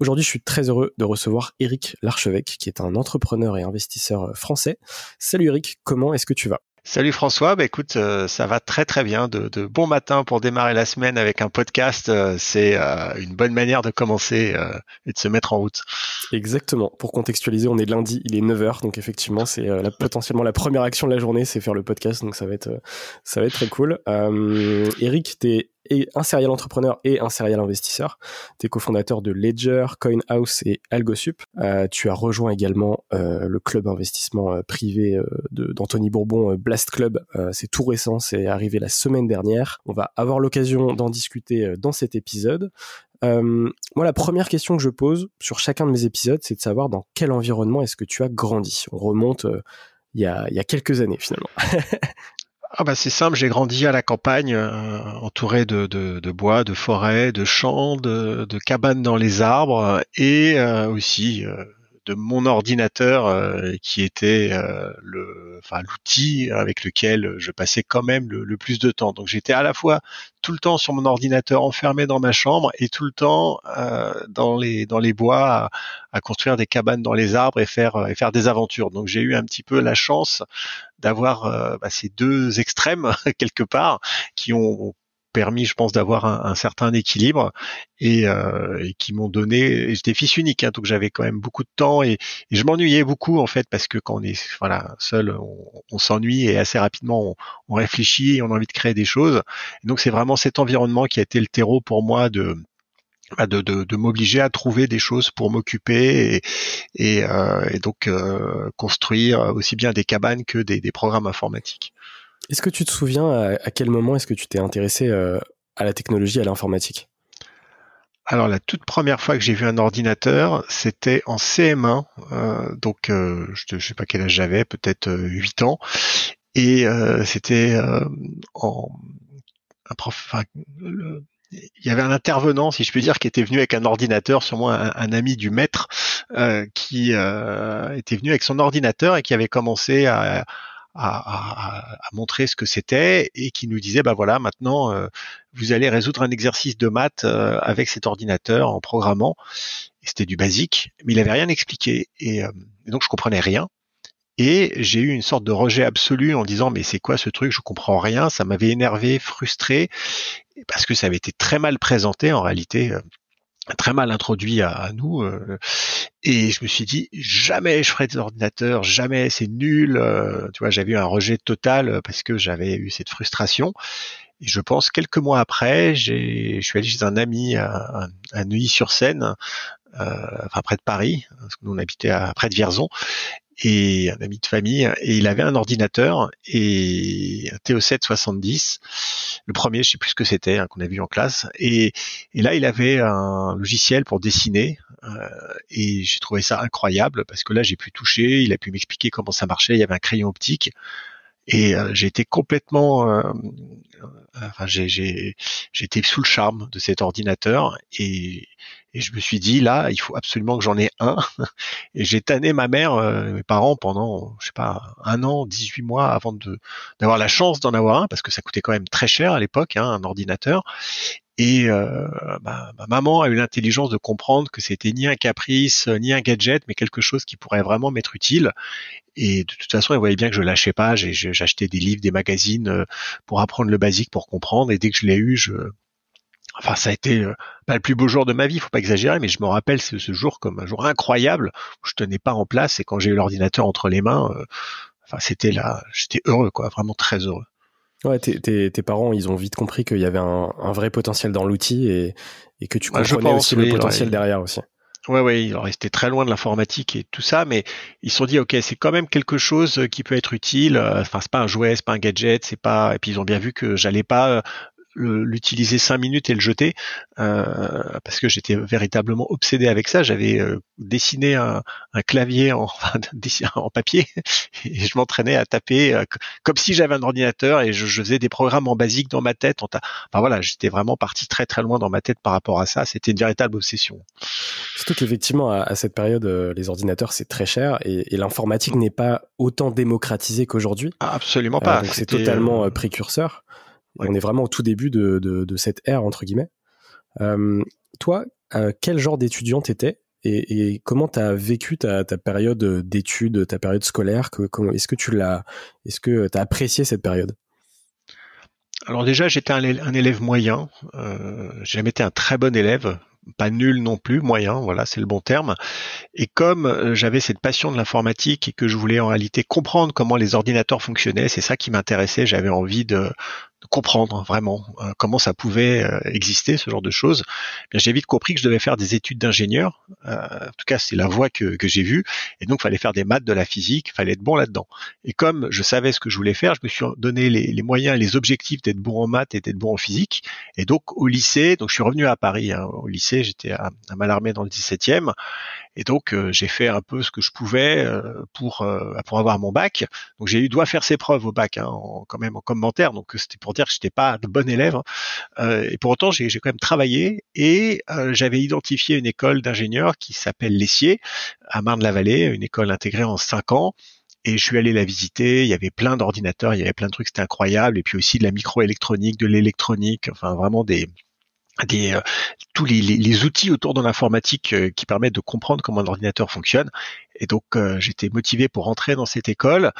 Aujourd'hui, je suis très heureux de recevoir Eric Larchevêque, qui est un entrepreneur et investisseur euh, français. Salut Eric, comment est-ce que tu vas? Salut François, bah écoute, euh, ça va très très bien. De, de, bon matin pour démarrer la semaine avec un podcast, euh, c'est une bonne manière de commencer et de se mettre en route. Exactement. Pour contextualiser, on est lundi, il est 9h, donc effectivement, c'est potentiellement la première action de la journée, c'est faire le podcast, donc ça va être ça va être très cool. Eric, tu es et un serial entrepreneur et un serial investisseur. Tu es cofondateur de Ledger, CoinHouse et AlgoSup. Euh, tu as rejoint également euh, le club investissement euh, privé d'Anthony Bourbon, Blast Club. c'est tout récent, c'est arrivé la semaine dernière. On va avoir l'occasion d'en discuter dans cet épisode. moi, la première question que je pose sur chacun de mes épisodes, c'est de savoir dans quel environnement est-ce que tu as grandi. On remonte il y, a, il y a quelques années finalement. Ah bah c'est simple, j'ai grandi à la campagne, euh, entouré de, de, bois, de forêts, de champs, de, de cabanes dans les arbres et euh, aussi euh, de mon ordinateur euh, qui était euh, le, enfin l'outil avec lequel je passais quand même le, plus de temps. Donc j'étais à la fois tout le temps sur mon ordinateur enfermé dans ma chambre et tout le temps euh, dans les dans les bois à, construire des cabanes dans les arbres et faire et faire des aventures. Donc j'ai eu un petit peu la chance d'avoir bah, ces deux extrêmes quelque part qui ont permis, je pense, d'avoir un, certain équilibre et, euh, et qui m'ont donné. J'étais fils unique, hein, donc j'avais quand même beaucoup de temps et, et je m'ennuyais beaucoup en fait parce que quand on est voilà seul, on, s'ennuie et assez rapidement on, réfléchit et on a envie de créer des choses. Donc c'est vraiment cet environnement qui a été le terreau pour moi de bah, de, de, de m'obliger à trouver des choses pour m'occuper et, et, euh, et donc euh, construire aussi bien des cabanes que des, des programmes informatiques. Est-ce que tu te souviens à, quel moment est-ce que tu t'es intéressé euh, à la technologie, à l'informatique? Alors la toute première fois que j'ai vu un ordinateur, c'était en CM1, euh, donc euh, je ne sais pas quel âge j'avais, peut-être 8 ans, et c'était en un prof, il y avait un intervenant, si je peux dire, qui était venu avec un ordinateur, sûrement un, un ami du maître, qui était venu avec son ordinateur et qui avait commencé à, à, montrer ce que c'était et qui nous disait bah voilà maintenant euh, vous allez résoudre un exercice de maths euh, avec cet ordinateur en programmant. C'était du basique mais il avait rien expliqué et, euh, et donc je comprenais rien. Et j'ai eu une sorte de rejet absolu en disant mais c'est quoi ce truc? Je comprends rien. Ça m'avait énervé frustré parce que ça avait été très mal présenté en réalité très mal introduit à, nous euh, et je me suis dit jamais je ferai des ordinateurs jamais c'est nul euh, tu vois j'avais eu un rejet total euh, parce que j'avais eu cette frustration et je pense quelques mois après je suis allé chez un ami à, Neuilly-sur-Seine enfin près de Paris parce que nous on habitait à, près de Vierzon et un ami de famille et il avait un ordinateur et un TO7 70 le premier je sais plus ce que c'était hein, qu'on a vu en classe et, et, là il avait un logiciel pour dessiner euh, et j'ai trouvé ça incroyable parce que là j'ai pu toucher il a pu m'expliquer comment ça marchait il y avait un crayon optique et euh, j'ai été complètement euh, enfin j'ai j'étais sous le charme de cet ordinateur et et je me suis dit, là, il faut absolument que j'en ai un. Et j'ai tanné ma mère, euh, mes parents, pendant, je sais pas, un an, 18 mois avant de d'avoir la chance d'en avoir un, parce que ça coûtait quand même très cher à l'époque, hein, un ordinateur. Et euh, ma, maman a eu l'intelligence de comprendre que c'était ni un caprice, ni un gadget, mais quelque chose qui pourrait vraiment m'être utile. Et de toute façon, elle voyait bien que je lâchais pas. J'achetais des livres, des magazines euh, pour apprendre le basique, pour comprendre. Et dès que je l'ai eu, je, Enfin, ça a été euh, pas le plus beau jour de ma vie, faut pas exagérer, mais je me rappelle ce, jour comme un jour incroyable où je tenais pas en place et quand j'ai eu l'ordinateur entre les mains, euh, enfin c'était là, j'étais heureux quoi, vraiment très heureux. Ouais, tes, parents, ils ont vite compris qu'il y avait un, vrai potentiel dans l'outil et, que tu comprenais aussi le potentiel derrière aussi. Ouais, ouais, ils restaient très loin de l'informatique et tout ça, mais ils se sont dit, ok, c'est quand même quelque chose qui peut être utile. Enfin, c'est pas un jouet, c'est pas un gadget, c'est pas. Et puis ils ont bien vu que j'allais pas l'utiliser cinq minutes et le jeter euh, parce que j'étais véritablement obsédé avec ça. J'avais euh, dessiné un, clavier en, en papier et je m'entraînais à taper euh, comme si j'avais un ordinateur et je, faisais des programmes en basique dans ma tête. Enfin voilà, j'étais vraiment parti très très loin dans ma tête par rapport à ça. C'était une véritable obsession. Surtout qu'effectivement à, cette période, les ordinateurs c'est très cher et, l'informatique n'est pas autant démocratisée qu'aujourd'hui. absolument pas. donc c'est totalement précurseur. On est vraiment au tout début de, de, cette ère, entre guillemets. Euh, toi, euh, quel genre d'étudiant t'étais et, et comment tu as vécu ta, ta période d'études, ta période scolaire? Est-ce que tu l'as, est-ce que tu as apprécié cette période? Alors déjà, j'étais un, élève moyen. Euh, j'ai jamais été un très bon élève, pas nul non plus, moyen, voilà, c'est le bon terme. Et comme euh, j'avais cette passion de l'informatique et que je voulais en réalité comprendre comment les ordinateurs fonctionnaient, c'est ça qui m'intéressait. J'avais envie de, comprendre vraiment euh, comment ça pouvait euh, exister ce genre de choses. Eh j'ai vite compris que je devais faire des études d'ingénieur. Euh, en tout cas, c'est la voie que, que j'ai vue. Et donc, fallait faire des maths, de la physique, fallait être bon là-dedans. Et comme je savais ce que je voulais faire, je me suis donné les, les moyens les objectifs d'être bon en maths et d'être bon en physique. Et donc, au lycée, donc je suis revenu à Paris. Hein. Au lycée, j'étais à, à dans le 17e. Et donc euh, j'ai fait un peu ce que je pouvais euh, pour euh, pour avoir mon bac. Donc j'ai eu doit faire ses preuves au bac, hein, quand même en commentaire. Donc c'était pour dire que j'étais pas de bon élève. Hein. et pour autant j'ai quand même travaillé et j'avais identifié une école d'ingénieurs qui s'appelle Lessier à Marne-la-Vallée, une école intégrée en cinq ans et je suis allé la visiter. Il y avait plein d'ordinateurs, il y avait plein de trucs, c'était incroyable. Et puis aussi de la microélectronique, de l'électronique, enfin vraiment des des, euh, tous les, les, outils autour de l'informatique euh, qui permettent de comprendre comment l'ordinateur fonctionne. Et donc euh, j'étais motivé pour rentrer dans cette école.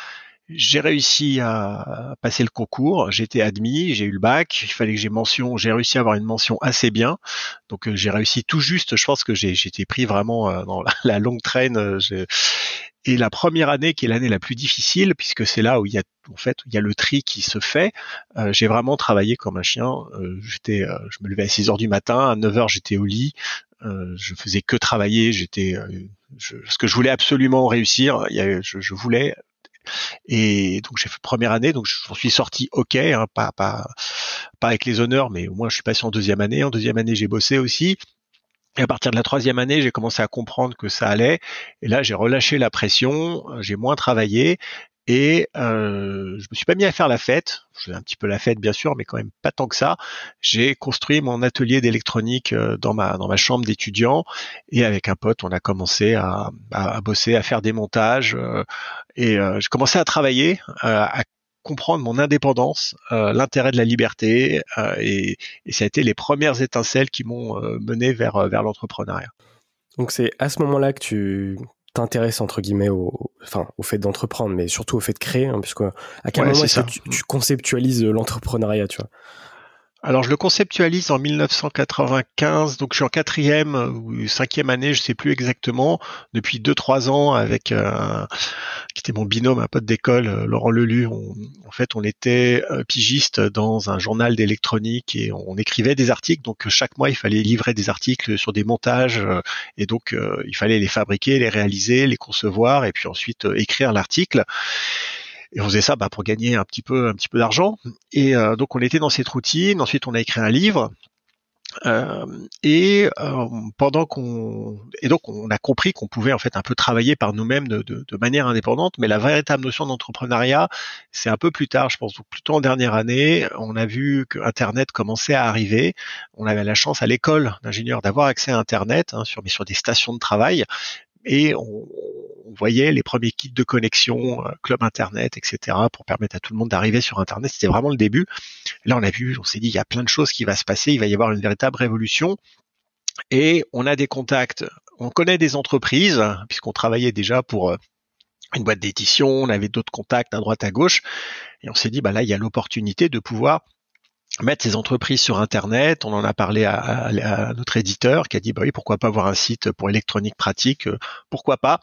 J'ai réussi à passer le concours, été admis, j'ai eu le bac, il fallait que j'ai mention, j'ai réussi à avoir une mention assez bien. Donc j'ai réussi tout juste, je pense que j'ai été pris vraiment dans la, longue traîne. Et la première année, qui est l'année la plus difficile, puisque c'est là où il y a en fait il y a le tri qui se fait. Euh, j'ai vraiment travaillé comme un chien. Euh, j'étais, euh, je me levais à 6 heures du matin, à 9 heures j'étais au lit. je faisais que travailler. J'étais, je, ce que je voulais absolument réussir. Je, je, voulais. Et donc j'ai fait première année, donc j'en suis sorti ok, hein, pas pas pas avec les honneurs, mais au moins je suis passé en deuxième année. En deuxième année j'ai bossé aussi. Et à partir de la troisième année, j'ai commencé à comprendre que ça allait. Et là, j'ai relâché la pression, j'ai moins travaillé et euh, je me suis pas mis à faire la fête. Je faisais un petit peu la fête, bien sûr, mais quand même pas tant que ça. J'ai construit mon atelier d'électronique euh, dans ma dans ma chambre d'étudiant et avec un pote, on a commencé à, à, bosser, à faire des montages euh, et euh, j'ai commencé à travailler, à comprendre mon indépendance, euh, l'intérêt de la liberté, euh, et, ça a été les premières étincelles qui m'ont euh, mené vers, vers l'entrepreneuriat. Donc c'est à ce moment-là que tu t'intéresses entre guillemets au, enfin, au fait d'entreprendre, mais surtout au fait de créer, hein, puisque à quel moment est-ce que tu, tu conceptualises l'entrepreneuriat, tu vois? Alors je le conceptualise en 1995, donc je suis en quatrième ou cinquième année, je sais plus exactement, depuis deux trois ans avec euh, qui était mon binôme, un pote d'école, euh, Laurent Lelu. en fait, on était euh, pigiste dans un journal d'électronique et on, écrivait des articles. Donc chaque mois, il fallait livrer des articles sur des montages et donc il fallait les fabriquer, les réaliser, les concevoir et puis ensuite écrire l'article. Et on faisait ça bah, pour gagner un petit peu, un petit peu d'argent. Et euh, donc on était dans cette routine. Ensuite, on a écrit un livre. Euh, et euh, pendant qu'on et donc on a compris qu'on pouvait en fait un peu travailler par nous-mêmes de, manière indépendante, mais la véritable notion d'entrepreneuriat, c'est un peu plus tard, je pense, donc plutôt en dernière année, on a vu que Internet commençait à arriver. On avait la chance à l'école d'ingénieur d'avoir accès à Internet hein, mais sur des stations de travail, et on, voyait les premiers kits de connexion, euh, club internet, etc., pour permettre à tout le monde d'arriver sur internet. C'était vraiment le début. Là, on a vu, on s'est dit, il y a plein de choses qui va se passer, il va y avoir une véritable révolution. Et on a des contacts, on connaît des entreprises, puisqu'on travaillait déjà pour euh, une boîte d'édition, on avait d'autres contacts à droite à gauche, et on s'est dit, bah là, il y a l'opportunité de pouvoir mettre ces entreprises sur Internet. On en a parlé à, notre éditeur qui a dit bah oui pourquoi pas avoir un site pour électronique pratique, euh, pourquoi pas.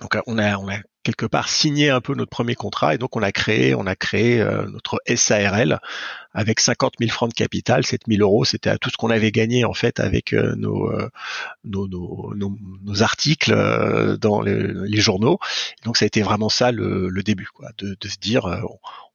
Donc on a, on a quelque part signé un peu notre premier contrat et donc on a créé, on a créé notre SARL avec 50 000 francs de capital, 7 000 euros, c'était à tout ce qu'on avait gagné en fait avec nos, nos, nos, nos, articles dans les, les, journaux. Donc ça a été vraiment ça le, le début, quoi, de, de se dire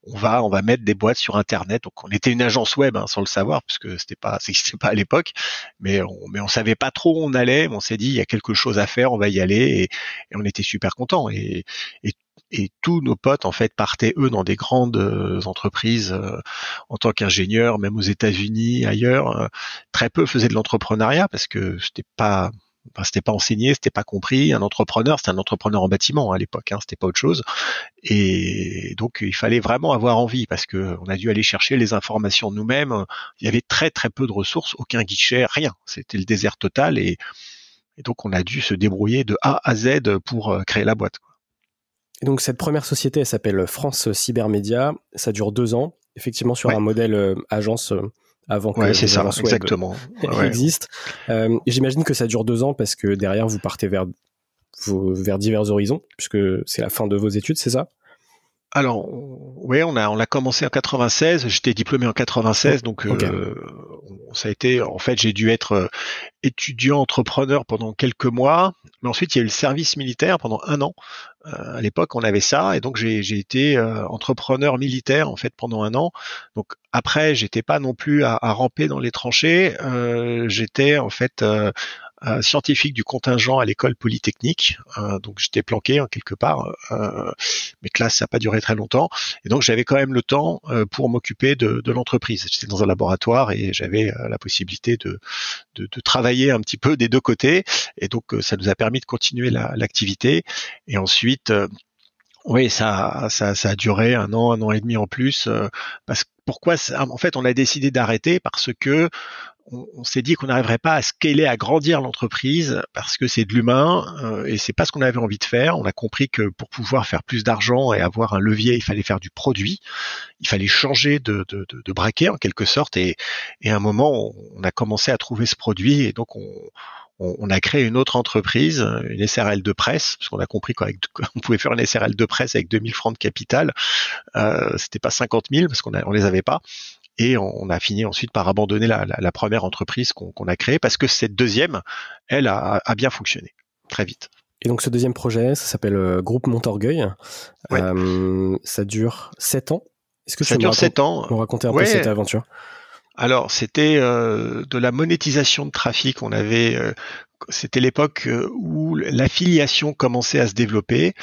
on va on va mettre des boîtes sur internet. Donc on était une agence web hein, sans le savoir puisque c'était pas c'était pas à l'époque, mais on mais on savait pas trop où on allait. Mais on s'est dit il y a quelque chose à faire, on va y aller et, on était super contents et, et et tous nos potes en fait partaient eux dans des grandes euh, entreprises euh, en tant qu'ingénieurs, même aux États-Unis, ailleurs. Euh, très peu faisaient de l'entrepreneuriat parce que c'était pas c'était pas enseigné, c'était pas compris. Un entrepreneur, c'était un entrepreneur en bâtiment hein, à l'époque, hein, c'était pas autre chose. Et donc il fallait vraiment avoir envie parce que on a dû aller chercher les informations nous-mêmes. Il y avait très très peu de ressources, aucun guichet, rien. C'était le désert total et, donc on a dû se débrouiller de A à Z pour créer la boîte. Et donc cette première société, elle s'appelle France Cybermédia. Ça dure deux ans, effectivement sur un modèle euh, agence euh, avant que c'est ça, exactement. existe. Euh, J'imagine que ça dure deux ans parce que derrière vous partez vers vers divers horizons puisque c'est la fin de vos études, c'est ça? Alors, oui, on a on l'a commencé en 96. J'étais diplômé en 96, donc euh, ça a été. En fait, j'ai dû être euh, étudiant entrepreneur pendant quelques mois, mais ensuite il y a eu le service militaire pendant un an. Euh, à l'époque, on avait ça, et donc j'ai été entrepreneur militaire en fait pendant un an. Donc après, j'étais pas non plus à, à ramper dans les tranchées. j'étais en fait scientifique du contingent à l'école polytechnique. Euh, donc j'étais planqué en quelque part. Euh, mes classes, ça n'a pas duré très longtemps. Et donc j'avais quand même le temps euh, pour m'occuper de, de l'entreprise. J'étais dans un laboratoire et j'avais la possibilité de, de, de, travailler un petit peu des deux côtés. Et donc ça nous a permis de continuer l'activité. et ensuite, oui, ça, ça, ça a duré un an, un an et demi en plus. parce pourquoi En fait, on a décidé d'arrêter parce que on, s'est dit qu'on n'arriverait pas à scaler, à grandir l'entreprise parce que c'est de l'humain euh, et c'est pas ce qu'on avait envie de faire. On a compris que pour pouvoir faire plus d'argent et avoir un levier, il fallait faire du produit, il fallait changer de, de, braquet en quelque sorte. Et, à un moment, on, a commencé à trouver ce produit et donc on, on, a créé une autre entreprise, une SRL de presse, parce qu'on a compris qu'on pouvait faire une SRL de presse avec 2000 francs de capital. Euh, C'était pas 50 000 parce qu'on on les avait pas. Et on a fini ensuite par abandonner la, première entreprise qu'on a créée parce que cette deuxième, elle, a, bien fonctionné très vite. Et donc ce deuxième projet, ça s'appelle euh, Groupe Montorgueil. Euh, ça dure 7 ans. Est-ce que ça dure 7 ans Nous raconter un peu cette aventure? Alors, c'était euh, de la monétisation de trafic. On avait, c'était l'époque où l'affiliation commençait à se développer.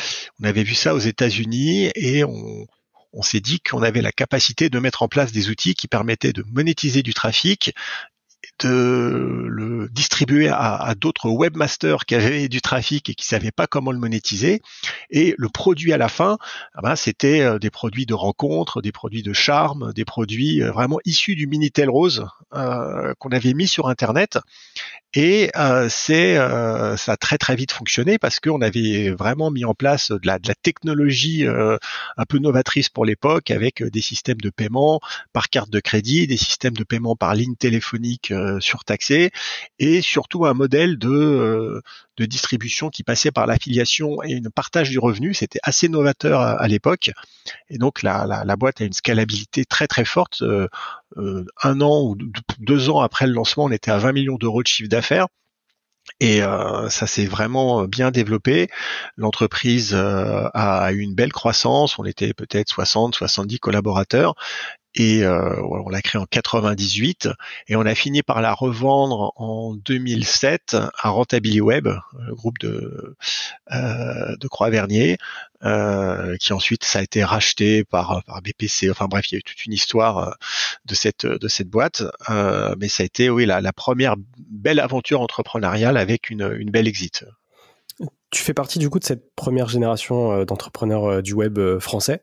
On avait vu ça aux États-Unis et on, on s'est dit qu'on avait la capacité de mettre en place des outils qui permettaient de monétiser du trafic de le distribuer à, d'autres webmasters qui avaient du trafic et qui savaient pas comment le monétiser. Et le produit à la fin, ah ben, c'était euh, des produits de rencontre, des produits de charme, des produits euh, vraiment issus du Minitel Rose euh, qu'on avait mis sur Internet. Et c'est ça a très très vite fonctionné parce qu'on avait vraiment mis en place de la, de la technologie un peu novatrice pour l'époque avec des systèmes de paiement par carte de crédit, des systèmes de paiement par ligne téléphonique euh, surtaxé et surtout un modèle de, euh, de distribution qui passait par l'affiliation et une partage du revenu. C'était assez novateur à, l'époque. Et donc la, la, boîte a une scalabilité très très forte. Euh, un an ou deux ans après le lancement, on était à 20 millions d'euros de chiffre d'affaires. Et ça s'est vraiment bien développé. L'entreprise a eu une belle croissance. On était peut-être 60, 70 collaborateurs et euh, on l'a créé en 98 et on a fini par la revendre en 2007 à Rentability Web, le groupe de euh, de Croix-Vernier, euh, qui ensuite ça a été racheté par par BPC. Enfin bref, il y a eu toute une histoire de cette de cette boîte, mais ça a été oui la, la première belle aventure entrepreneuriale avec une, une belle exit. Tu fais partie du coup de cette première génération d'entrepreneurs du web français.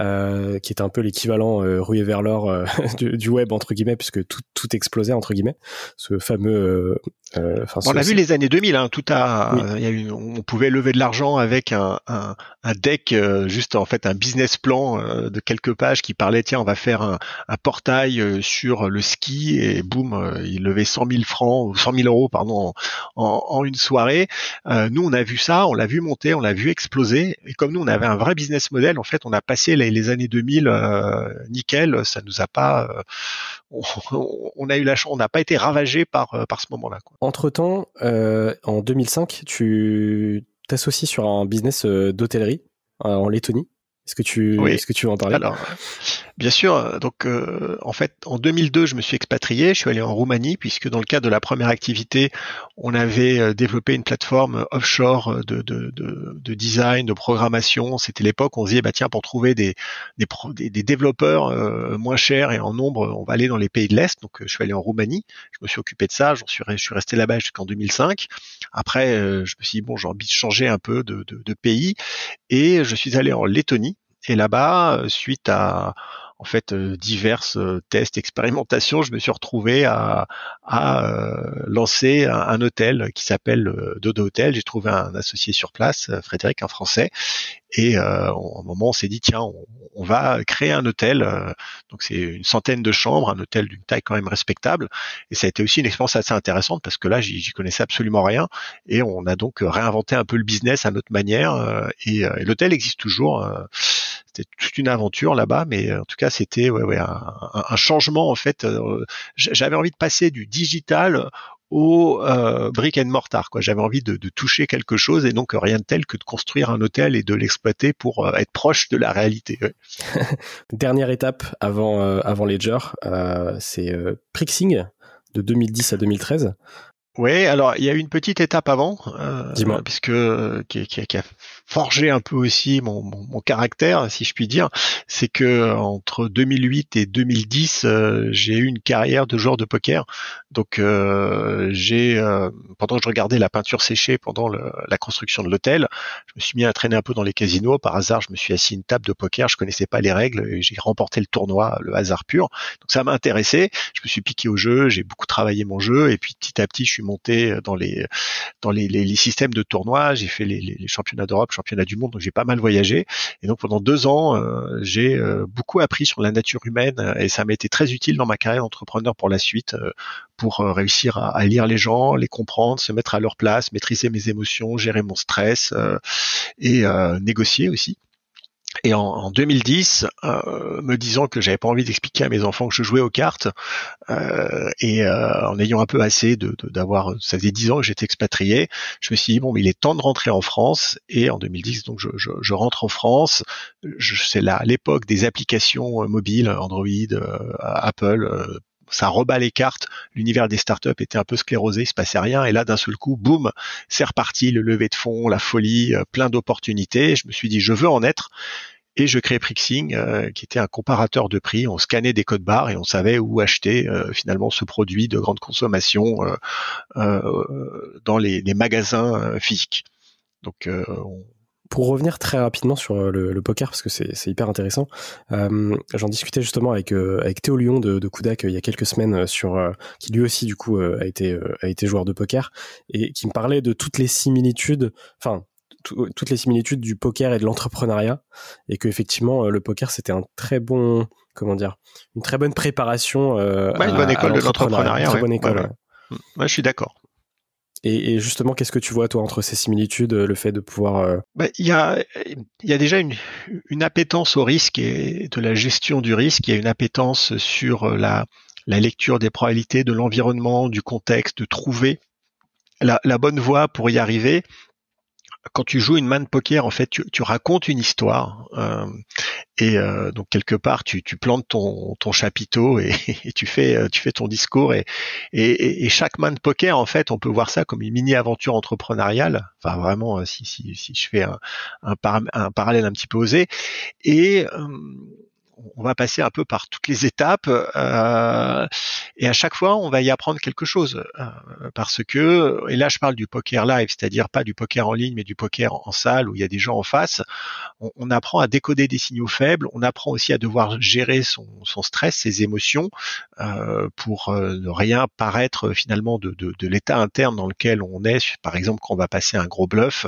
Euh, qui était un peu l'équivalent euh, rué vers l'or euh, du, web entre guillemets puisque tout, tout explosait entre guillemets ce fameux euh, on a vu les années 2000 hein, tout a, y a eu, on pouvait lever de l'argent avec un, un, un deck juste en fait un business plan de quelques pages qui parlait tiens on va faire un, un portail sur le ski et boum il levait 100 000 francs ou 100 000 euros pardon en, en, une soirée nous on a vu vu ça, on l'a vu monter, on l'a vu exploser. Et comme nous, on avait un vrai business model, en fait, on a passé les, années 2000 nickel. Ça nous a pas, on, a eu la chance, on n'a pas été ravagé par par ce moment-là. Entre temps, en 2005, tu t'associes sur un business d'hôtellerie en Lettonie. Est-ce que tu, est-ce que tu veux en parler? Alors, bien sûr. Donc, euh, en fait, en 2002, je me suis expatrié. Je suis allé en Roumanie puisque dans le cadre de la première activité, on avait euh, développé une plateforme offshore euh, de, de, de, de design, de programmation. C'était l'époque où on se disait, bah tiens, pour trouver des des, des, développeurs moins chers et en nombre, on va aller dans les pays de l'est. Donc, je suis allé en Roumanie. Je me suis occupé de ça. Je suis resté là-bas jusqu'en 2005. Après, je me suis dit bon, j'ai envie de changer un peu de, de, pays et je suis allé en Lettonie et là-bas, euh, suite à en fait euh, diverses euh, tests, expérimentations, je me suis retrouvé à, lancer un, hôtel qui s'appelle Dodo Hotel. J'ai trouvé un associé sur place, Frédéric, un Français, et euh, au moment, on s'est dit tiens, on, va créer un hôtel. donc c'est une centaine de chambres, un hôtel d'une taille quand même respectable. Et ça a été aussi une expérience assez intéressante parce que là, j'y connaissais absolument rien. Et on a donc réinventé un peu le business à notre manière. et, et l'hôtel existe toujours c'était toute une aventure là-bas, mais euh, en tout cas c'était ouais, ouais, un, changement en fait. Euh, j'avais envie de passer du digital au euh, brick and mortar. Quoi. J'avais envie de, toucher quelque chose et donc rien de tel que de construire un hôtel et de l'exploiter pour être proche de la réalité. Dernière étape avant avant Ledger, c'est Prixing de 2010 à 2013. Oui, alors il y a eu une petite étape avant, euh, puisque qui, qui, qui, a forgé un peu aussi mon, mon, caractère, si je puis dire, c'est que entre 2008 et 2010, euh, j'ai eu une carrière de joueur de poker. Donc euh, j'ai, euh, pendant que je regardais la peinture séchée pendant la construction de l'hôtel, je me suis mis à traîner un peu dans les casinos. Par hasard, je me suis assis à une table de poker, je connaissais pas les règles et j'ai remporté le tournoi, le hasard pur. Donc ça m'a intéressé. Je me suis piqué au jeu, j'ai beaucoup travaillé mon jeu et puis petit à petit, je suis monté dans les dans les, les, systèmes de tournois. J'ai fait les, les championnats d'Europe, championnats du monde, donc j'ai pas mal voyagé. Et donc pendant deux ans, euh, j'ai euh, beaucoup appris sur la nature humaine et ça m'a été très utile dans ma carrière d'entrepreneur pour la suite, euh, pour réussir à, à, lire les gens, les comprendre, se mettre à leur place, maîtriser mes émotions, gérer mon stress et négocier aussi. Et en, 2010, euh, me disant que j'avais pas envie d'expliquer à mes enfants que je jouais aux cartes, euh, et euh, en ayant un peu assez de d'avoir, ça faisait dix ans que j'étais expatrié, je me suis dit bon, mais il est temps de rentrer en France. Et en 2010, donc je, je, je rentre en France. C'est là l'époque des applications mobiles, Android, Apple ça rebat les cartes. L'univers des startups était un peu sclérosé, il se passait rien. Et là, d'un seul coup, boum, c'est reparti, le lever de fonds, la folie, plein d'opportunités. Je me suis dit, je veux en être et je crée Prixing, euh, qui était un comparateur de prix. On scannait des codes barres et on savait où acheter euh, finalement ce produit de grande consommation euh, dans les, magasins physiques. Donc, pour revenir très rapidement sur le, poker parce que c'est hyper intéressant, j'en discutais justement avec avec Théo Lyon de, de Kudak il y a quelques semaines sur qui lui aussi du coup a été a été joueur de poker et qui me parlait de toutes les similitudes, enfin toutes les similitudes du poker et de l'entrepreneuriat et que effectivement euh, le poker c'était un très bon comment dire une très bonne préparation euh, une bonne école de l'entrepreneuriat bonne école je suis d'accord et, justement, qu'est-ce que tu vois toi entre ces similitudes, le fait de pouvoir euh, bah, Il y, a, déjà une, appétence au risque et de la gestion du risque. Il y a une appétence sur la, la lecture des probabilités, de l'environnement, du contexte, de trouver la, bonne voie pour y arriver quand tu joues une main de poker, en fait, tu, racontes une histoire euh, et euh, donc quelque part, tu, tu plantes ton, ton chapiteau et, et, tu fais euh, tu fais ton discours et, et, et, chaque main de poker, en fait, on peut voir ça comme une mini aventure entrepreneuriale. Enfin, vraiment, euh, si si, si je fais un, un, un parallèle un petit peu osé et on va passer un peu par toutes les étapes euh, et à chaque fois on va y apprendre quelque chose euh, parce que et là je parle du poker live c'est-à-dire pas du poker en ligne mais du poker en, salle où il y a des gens en face. On, apprend à décoder des signaux faibles on apprend aussi à devoir gérer son, stress ses émotions euh, pour ne rien paraître finalement de l'état interne dans lequel on est. Par exemple quand on va passer un gros bluff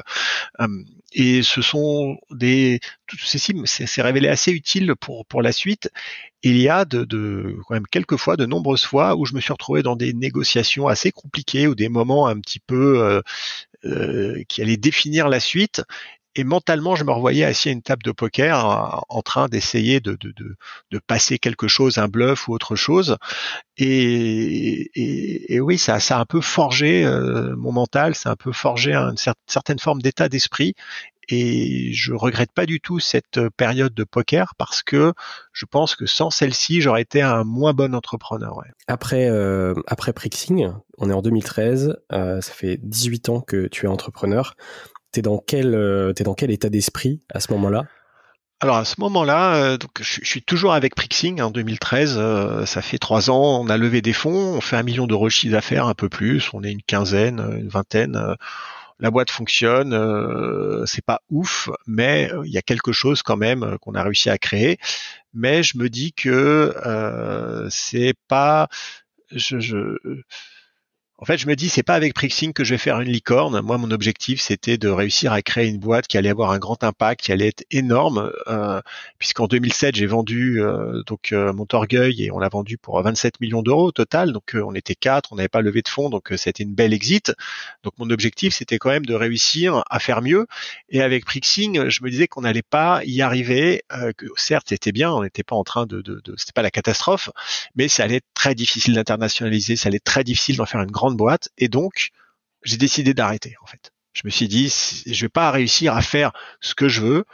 et ce sont des tout ceci c'est révélé assez utile pour pour la suite. Il y a de, de quand même quelques fois, de nombreuses fois où je me suis retrouvé dans des négociations assez compliquées ou des moments un petit peu euh, euh, qui allaient définir la suite et mentalement, je me revoyais assis à une table de poker en, train d'essayer de, de, de, de, passer quelque chose, un bluff ou autre chose. Et, et, et oui, ça, ça a un peu forgé euh, mon mental, ça a un peu forgé une certaine forme d'état d'esprit. Et je regrette pas du tout cette période de poker parce que je pense que sans celle-ci, j'aurais été un moins bon entrepreneur. Ouais. Après, euh, après Prixing, on est en 2013, euh, ça fait 18 ans que tu es entrepreneur t'es dans quel euh, dans quel état d'esprit à ce moment-là? Alors à ce moment-là, euh, je, suis toujours avec Prixing en 2013. Euh, ça fait trois ans, on a levé des fonds, on fait un million de chiffre d'affaires, un peu plus. On est une quinzaine, une vingtaine. la boîte fonctionne, c'est pas ouf, mais il y a quelque chose quand même qu'on a réussi à créer. Mais je me dis que c'est pas, en fait, je me dis, c'est pas avec Prixing que je vais faire une licorne. Moi, mon objectif, c'était de réussir à créer une boîte qui allait avoir un grand impact, qui allait être énorme, euh, puisqu'en 2007, j'ai vendu euh, donc euh, mon Torgueil et on l'a vendu pour 27 millions d'euros au total. Donc, on était quatre, on n'avait pas levé de fonds, donc c'était une belle exit. Donc, mon objectif, c'était quand même de réussir à faire mieux. Et avec Prixing, je me disais qu'on n'allait pas y arriver. que certes, c'était bien, on n'était pas en train de, de, de c'était pas la catastrophe, mais ça allait être très difficile d'internationaliser, ça allait être très difficile d'en faire une grande boîte et donc j'ai décidé d'arrêter en fait. Je me suis dit je vais pas réussir à faire ce que je veux.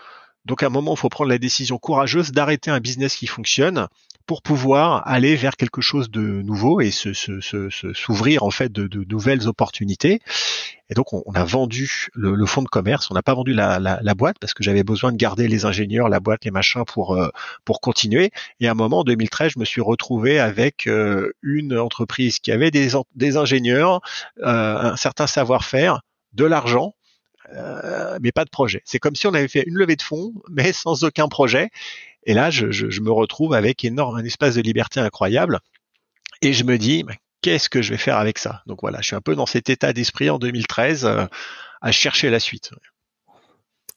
Donc à un moment, il faut prendre la décision courageuse d'arrêter un business qui fonctionne pour pouvoir aller vers quelque chose de nouveau et se, s'ouvrir en fait de, nouvelles opportunités. Et donc on, a vendu le, fonds de commerce, on n'a pas vendu la, boîte parce que j'avais besoin de garder les ingénieurs, la boîte, les machins pour euh, pour continuer. Et à un moment, en 2013, je me suis retrouvé avec euh, une entreprise qui avait des, des ingénieurs, euh, un certain savoir-faire, de l'argent mais pas de projet. C'est comme si on avait fait une levée de fonds, mais sans aucun projet. Et là, je, je, me retrouve avec énorme, un espace de liberté incroyable. Et je me dis, qu'est-ce que je vais faire avec ça? Donc voilà, je suis un peu dans cet état d'esprit en 2013 euh, à chercher la suite.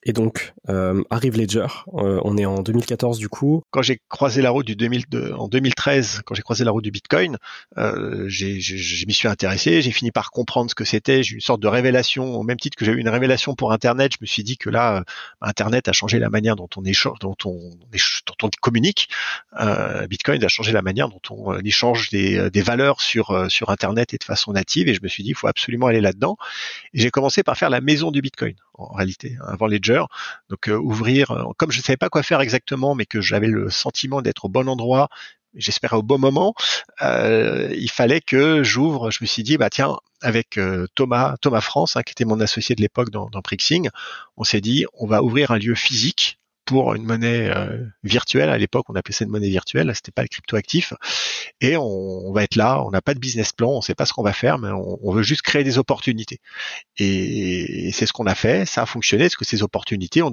Et donc euh, arrive Ledger, euh, on est en 2014 du coup. Quand j'ai croisé la route du 2002, en 2013, quand j'ai croisé la route du Bitcoin, euh, j'ai, je m'y suis intéressé, j'ai fini par comprendre ce que c'était, j'ai eu une sorte de révélation, au même titre que j'ai eu une révélation pour Internet, je me suis dit que là, euh, Internet a changé la manière dont on échange, dont on, dont on communique. Euh, Bitcoin a changé la manière dont on euh, échange des, des valeurs sur sur Internet et de façon native, et je me suis dit, il faut absolument aller là-dedans. Et j'ai commencé par faire la maison du Bitcoin en réalité avant Ledger. Donc euh, ouvrir, euh, comme je ne savais pas quoi faire exactement, mais que j'avais le sentiment d'être au bon endroit, j'espérais au bon moment, euh, il fallait que j'ouvre. Je me suis dit bah tiens avec Thomas Thomas France hein, qui était mon associé de l'époque dans, dans Prixing, on s'est dit on va ouvrir un lieu physique pour une monnaie euh, virtuelle. À l'époque, on appelait ça une monnaie virtuelle, c'était pas le cryptoactif. Et on, va être là, on n'a pas de business plan, on sait pas ce qu'on va faire, mais on, veut juste créer des opportunités. Et, c'est ce qu'on a fait, ça a fonctionné, parce que ces opportunités on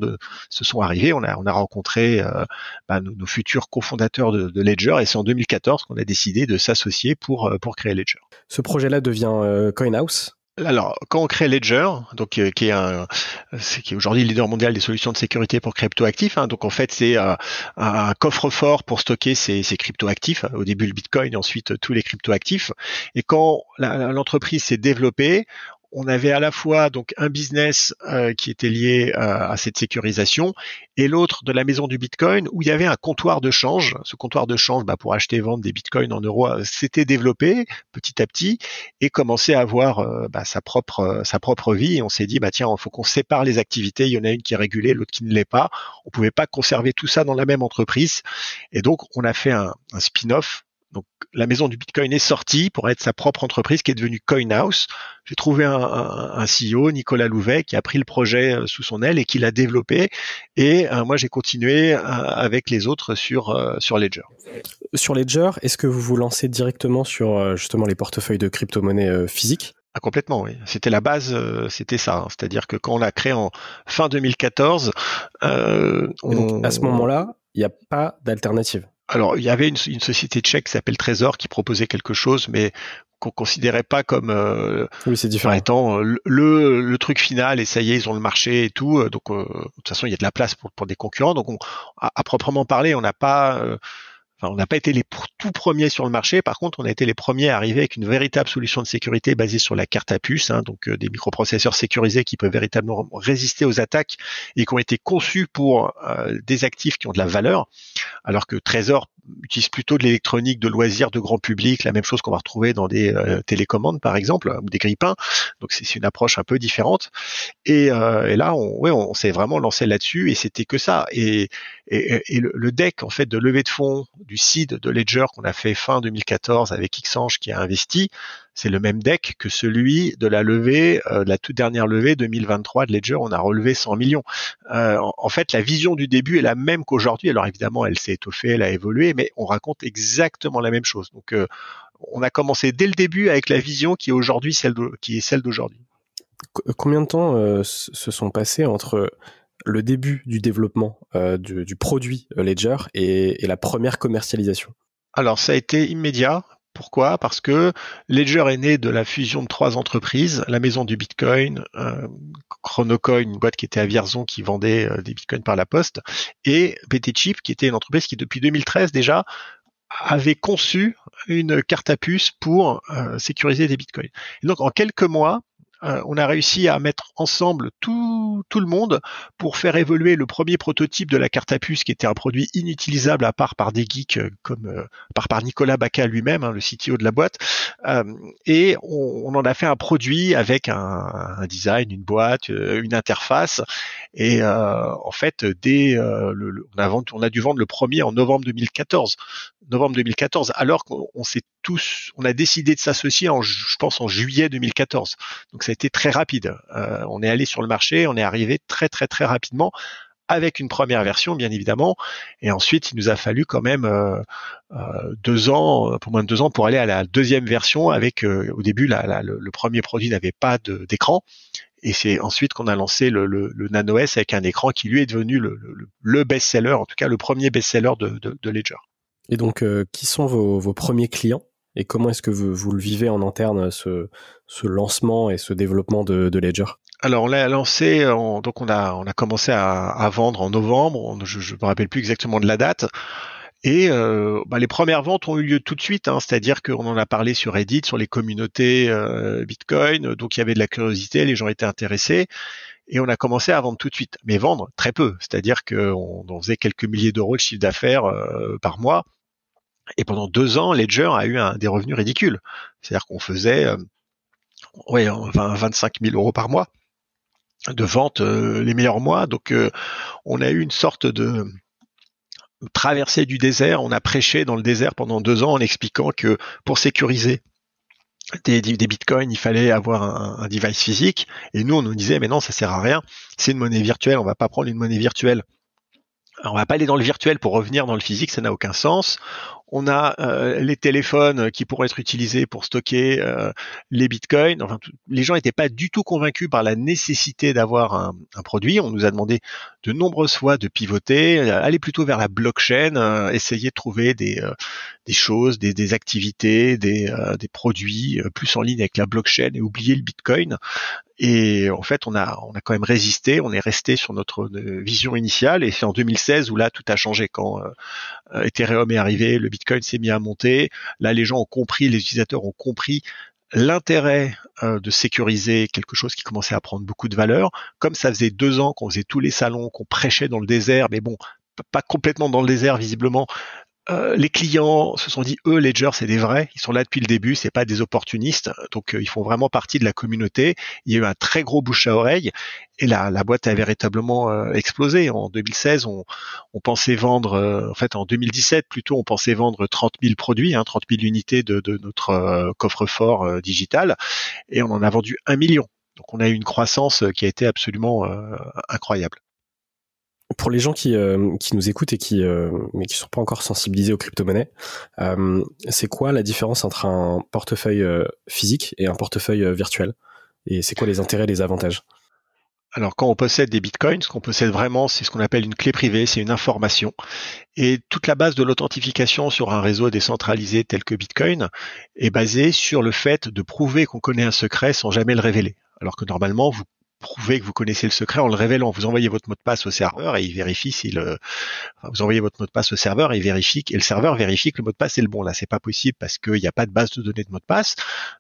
se sont arrivées. On a, on rencontré euh, bah, nos, futurs cofondateurs de, Ledger, et c'est en 2014 qu'on a décidé de s'associer pour, euh, pour créer Ledger. Ce projet-là devient CoinHouse? Alors, quand on crée Ledger, donc euh, qui est aujourd'hui leader mondial des solutions de sécurité pour cryptoactifs, hein, donc en fait c'est euh, un coffre-fort pour stocker ces, ces cryptoactifs. Au début le Bitcoin, ensuite tous les cryptoactifs. Et quand l'entreprise s'est développée, on avait à la fois donc un business euh, qui était lié euh, à cette sécurisation et l'autre de la maison du Bitcoin où il y avait un comptoir de change. Ce comptoir de change bah, pour acheter et vendre des Bitcoins en euros euh, s'était développé petit à petit et commençait à avoir bah, sa propre sa propre vie. Et on s'est dit bah tiens, il faut qu'on sépare les activités. Il y en a une qui est régulée, l'autre qui ne l'est pas. On pouvait pas conserver tout ça dans la même entreprise. Et donc on a fait un spin-off donc la maison du Bitcoin est sortie pour être sa propre entreprise qui est devenue CoinHouse. J'ai trouvé un, un, CEO, Nicolas Louvet, qui a pris le projet euh, sous son aile et qui l'a développé. Et euh, moi, j'ai continué euh, avec les autres sur sur Ledger. Sur Ledger, est-ce que vous vous lancez directement sur justement les portefeuilles de crypto-monnaies physiques? Ah, complètement, oui. C'était la base, c'était ça. Hein. C'est-à-dire que quand on l'a créé en fin 2014, à ce moment-là, il n'y a pas d'alternative. Alors, il y avait une, société tchèque qui s'appelle Trésor qui proposait quelque chose, mais qu'on considérait pas comme euh, oui, c'est différent. étant euh, le, le, truc final et ça y est ils ont le marché et tout euh, donc de toute façon il y a de la place pour, pour des concurrents donc on, à, proprement parler on n'a pas on n'a pas été les tout premiers sur le marché. Par contre, on a été les premiers à arriver avec une véritable solution de sécurité basée sur la carte à puce, hein, donc euh, des microprocesseurs sécurisés qui peuvent véritablement résister aux attaques et qui ont été conçus pour euh, des actifs qui ont de la valeur, alors que Trésor utilise plutôt de l'électronique de loisirs de grand public, la même chose qu'on va retrouver dans des euh, télécommandes par exemple ou des grippins. Donc c'est une approche un peu différente. Et, et là, on, s'est vraiment lancé là-dessus et c'était que ça. Et, le, deck en fait de levée de fonds du seed de Ledger qu'on a fait fin 2014 avec Xange qui a investi, c'est le même deck que celui de la levée, euh, de la toute dernière levée 2023 de Ledger, on a relevé 100 millions. Euh, en, fait, la vision du début est la même qu'aujourd'hui. Alors évidemment, elle s'est étoffée, elle a évolué, mais on raconte exactement la même chose. Donc euh, on a commencé dès le début avec la vision qui est aujourd'hui celle qui est celle d'aujourd'hui. Combien de temps se sont passés entre le début du développement euh, du, produit euh, Ledger et, la première commercialisation? Alors ça a été immédiat. Pourquoi? Parce que Ledger est né de la fusion de trois entreprises, la maison du Bitcoin, euh, Chronocoin, une boîte qui était à Vierzon qui vendait des Bitcoins par la poste, et BTChip qui était une entreprise qui depuis 2013 déjà avait conçu une carte à puce pour sécuriser des bitcoins. Donc en quelques mois, euh, on a réussi à mettre ensemble tout, tout le monde pour faire évoluer le premier prototype de la carte à puce qui était un produit inutilisable à part par des geeks euh, comme euh, par, par Nicolas Baca lui-même, hein, le CTO de la boîte. et on, en a fait un produit avec un, design, une boîte, une interface. Et en fait, dès le, on, a on a dû vendre le premier en novembre 2014. Novembre 2014, alors qu'on s'est on a décidé de s'associer en, je pense, en juillet 2014. Donc ça a été très rapide. Euh, on est allé sur le marché, on est arrivé très très très rapidement avec une première version, bien évidemment, et ensuite il nous a fallu quand même euh, euh, deux ans, pour moins de deux ans, pour aller à la deuxième version. Avec au début, le, premier produit n'avait pas d'écran, et c'est ensuite qu'on a lancé le, le, Nano S avec un écran qui lui est devenu le, best-seller, en tout cas le premier best-seller de, Ledger. Et donc, qui sont vos premiers clients? Et comment est-ce que vous, le vivez en interne, ce, ce lancement et ce développement de, Ledger? Alors on l'a lancé, donc on a on a commencé à, à vendre en novembre. je ne me rappelle plus exactement de la date. Et euh, bah, les premières ventes ont eu lieu tout de suite, hein, c'est-à-dire qu'on en a parlé sur Reddit, sur les communautés euh, Bitcoin, donc il y avait de la curiosité, les gens étaient intéressés, et on a commencé à vendre tout de suite, mais vendre très peu, c'est-à-dire qu'on on faisait quelques milliers d'euros de chiffre d'affaires euh, par mois, et pendant deux ans, Ledger a eu un, des revenus ridicules. C'est-à-dire qu'on faisait euh, ouais, 20, 25 000 euros par mois de vente euh, les meilleurs mois. Donc euh, on a eu une sorte de traversée du désert. On a prêché dans le désert pendant deux ans en expliquant que pour sécuriser des, bitcoins, il fallait avoir un, un, device physique. Et nous, on nous disait, mais non, ça sert à rien. C'est une monnaie virtuelle. On va pas prendre une monnaie virtuelle. on va pas aller dans le virtuel pour revenir dans le physique, ça n'a aucun sens on a euh, les téléphones qui pourraient être utilisés pour stocker euh, les bitcoins. Les gens n'étaient pas du tout convaincus par la nécessité d'avoir un, produit. On nous a demandé de nombreuses fois de pivoter, euh, aller plutôt vers la blockchain, essayer de trouver des, choses, des, activités, des, produits plus en ligne avec la blockchain et oublier le bitcoin. Et en fait, on a, on a quand même résisté, on est resté sur notre vision initiale. Et c'est en 2016 où là, tout a changé quand Ethereum est arrivé, le Bitcoin s'est mis à monter. Là, les gens ont compris, les utilisateurs ont compris l'intérêt euh, de sécuriser quelque chose qui commençait à prendre beaucoup de valeur. Comme ça faisait deux ans qu'on faisait tous les salons, qu'on prêchait dans le désert, mais bon, pas complètement dans le désert visiblement, euh, les clients se sont dit, eux, Ledger, c'est des vrais. Ils sont là depuis le début. C'est pas des opportunistes. Donc, euh, ils font vraiment partie de la communauté. Il y a eu un très gros bouche à oreille et la, la boîte a véritablement euh, explosé. En 2016, on, on pensait vendre, en fait, en 2017 plutôt, on pensait vendre 30 000 produits, hein, 30 000 unités de, de notre coffre-fort digital, et on en a vendu un million. Donc, on a eu une croissance qui a été absolument incroyable pour les gens qui, euh, qui nous écoutent et qui euh, mais qui sont pas encore sensibilisés aux crypto-monnaies, euh, c'est quoi la différence entre un portefeuille physique et un portefeuille virtuel? Et c'est quoi les intérêts et les avantages? Alors quand on possède des bitcoins, ce qu'on possède vraiment, c'est ce qu'on appelle une clé privée, c'est une information. Et toute la base de l'authentification sur un réseau décentralisé tel que Bitcoin est basée sur le fait de prouver qu'on connaît un secret sans jamais le révéler. Alors que normalement, vous prouvez que vous connaissez le secret en le révélant. Vous envoyez votre mot de passe au serveur et il vérifie si le, vous envoyez votre mot de passe au serveur et il vérifie et le serveur vérifie que le mot de passe est le bon. Là, c'est pas possible parce qu'il n'y a pas de base de données de mot de passe.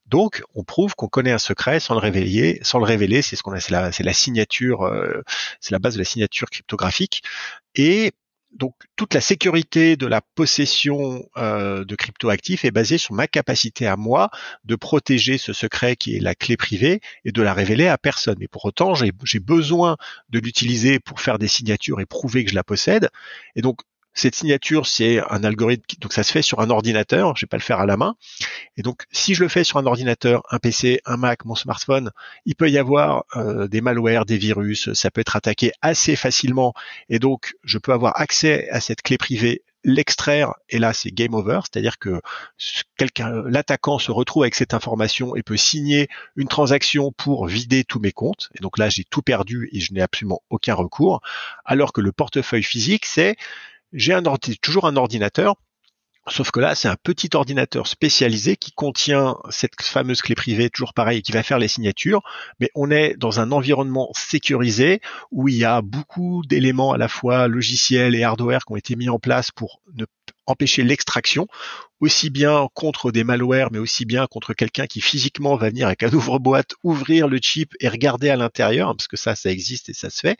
Donc, on prouve qu'on connaît un secret sans le révéler. Sans le révéler, c'est ce qu'on a, c'est la signature, euh, c'est la base de la signature cryptographique. Et donc toute la sécurité de la possession euh, de cryptoactifs est basée sur ma capacité à moi de protéger ce secret qui est la clé privée et de la révéler à personne. Mais pour autant, j'ai besoin de l'utiliser pour faire des signatures et prouver que je la possède. Et donc cette signature, c'est un algorithme, donc ça se fait sur un ordinateur, je vais pas le faire à la main. Et donc, si je le fais sur un ordinateur, un PC, un Mac, mon smartphone, il peut y avoir euh, des malwares, des virus, ça peut être attaqué assez facilement. Et donc, je peux avoir accès à cette clé privée l'extraire et là c'est game over, c'est-à-dire que quelqu'un, l'attaquant se retrouve avec cette information et peut signer une transaction pour vider tous mes comptes. Et donc là j'ai tout perdu et je n'ai absolument aucun recours. Alors que le portefeuille physique c'est j'ai toujours un ordinateur, sauf que là, c'est un petit ordinateur spécialisé qui contient cette fameuse clé privée, toujours pareil, qui va faire les signatures, mais on est dans un environnement sécurisé où il y a beaucoup d'éléments à la fois logiciels et hardware qui ont été mis en place pour ne empêcher l'extraction, aussi bien contre des malwares, mais aussi bien contre quelqu'un qui physiquement va venir avec un ouvre-boîte, ouvrir le chip et regarder à l'intérieur, parce que ça, ça existe et ça se fait.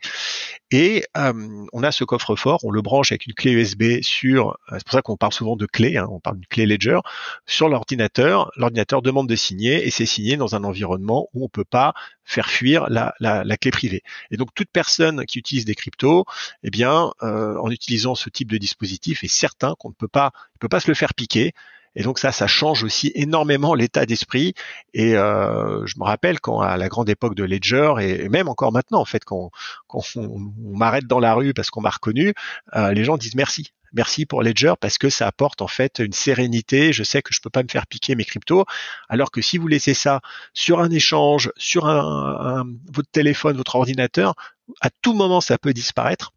Et euh, on a ce coffre-fort, on le branche avec une clé USB sur, euh, c'est pour ça qu'on parle souvent de clé, hein, on parle d'une clé Ledger, sur l'ordinateur. L'ordinateur demande de signer et c'est signé dans un environnement où on peut pas faire fuir la, clé privée. Et donc toute personne qui utilise des cryptos, eh bien, euh, en utilisant ce type de dispositif, est certain qu'on ne peut pas, il peut pas se le faire piquer. Et donc ça, ça change aussi énormément l'état d'esprit. Et euh, je me rappelle quand à la grande époque de Ledger et même encore maintenant, en fait, quand, quand on, m'arrête dans la rue parce qu'on m'a reconnu, euh, les gens disent merci merci pour Ledger parce que ça apporte en fait une sérénité. Je sais que je peux pas me faire piquer mes cryptos. Alors que si vous laissez ça sur un échange, sur un, votre téléphone, votre ordinateur, à tout moment ça peut disparaître.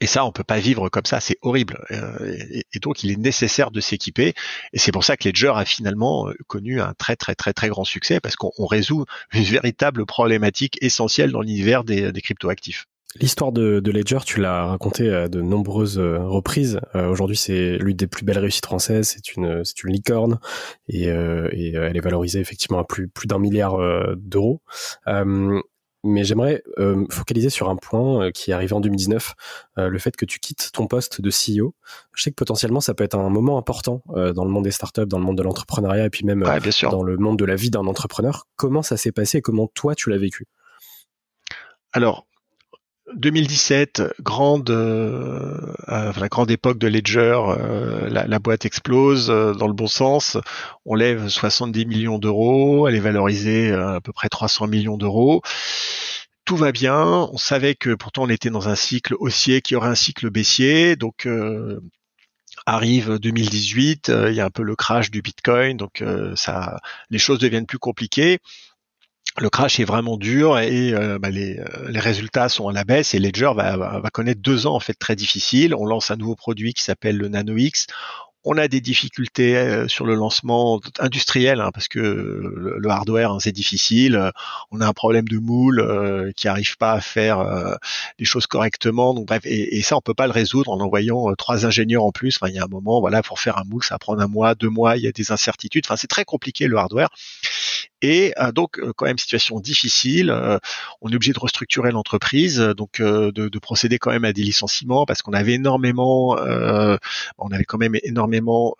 Et ça, on peut pas vivre comme ça, c'est horrible. Euh, et, donc, il est nécessaire de s'équiper. Et c'est pour ça que Ledger a finalement euh, connu un très très très très grand succès parce qu'on résout une véritable problématique essentielle dans l'univers des, cryptoactifs. L'histoire de, Ledger, tu l'as raconté à de nombreuses euh, reprises. Aujourd'hui, c'est l'une des plus belles réussites françaises. C'est une, c'est une licorne et, et, elle est valorisée effectivement à plus, plus d'un milliard d'euros. Mais j'aimerais focaliser sur un point qui est arrivé en 2019, le fait que tu quittes ton poste de CEO. Je sais que potentiellement ça peut être un moment important dans le monde des startups, dans le monde de l'entrepreneuriat et puis même dans le monde de la vie d'un entrepreneur. Comment ça s'est passé et comment toi tu l'as vécu? Alors, 2017, grande, euh, euh, la grande époque de Ledger, euh, la, boîte explose dans le bon sens. On lève 70 millions d'euros, elle est valorisée à peu près 300 millions d'euros. Tout va bien. On savait que pourtant on était dans un cycle haussier qui aurait un cycle baissier, donc arrive 2018, il y a un peu le crash du Bitcoin, donc ça, les choses deviennent plus compliquées le crash est vraiment dur et euh, bah, les, euh, les, résultats sont à la baisse et Ledger va, connaître deux ans en fait très difficiles. On lance un nouveau produit qui s'appelle le Nano X. On a des difficultés euh, sur le lancement industriel hein, parce que le, hardware hein, c'est difficile. On a un problème de moule qui arrive pas à faire les choses correctement. Donc bref, et, ça on peut pas le résoudre en envoyant trois ingénieurs en plus. Enfin, il y a un moment, voilà, pour faire un moule, ça prend un mois, deux mois. Il y a des incertitudes. Enfin, c'est très compliqué le hardware. Et euh, donc euh, quand même situation difficile. Euh, on est obligé de restructurer l'entreprise, donc de, de, procéder quand même à des licenciements parce qu'on avait énormément, on avait quand même énormément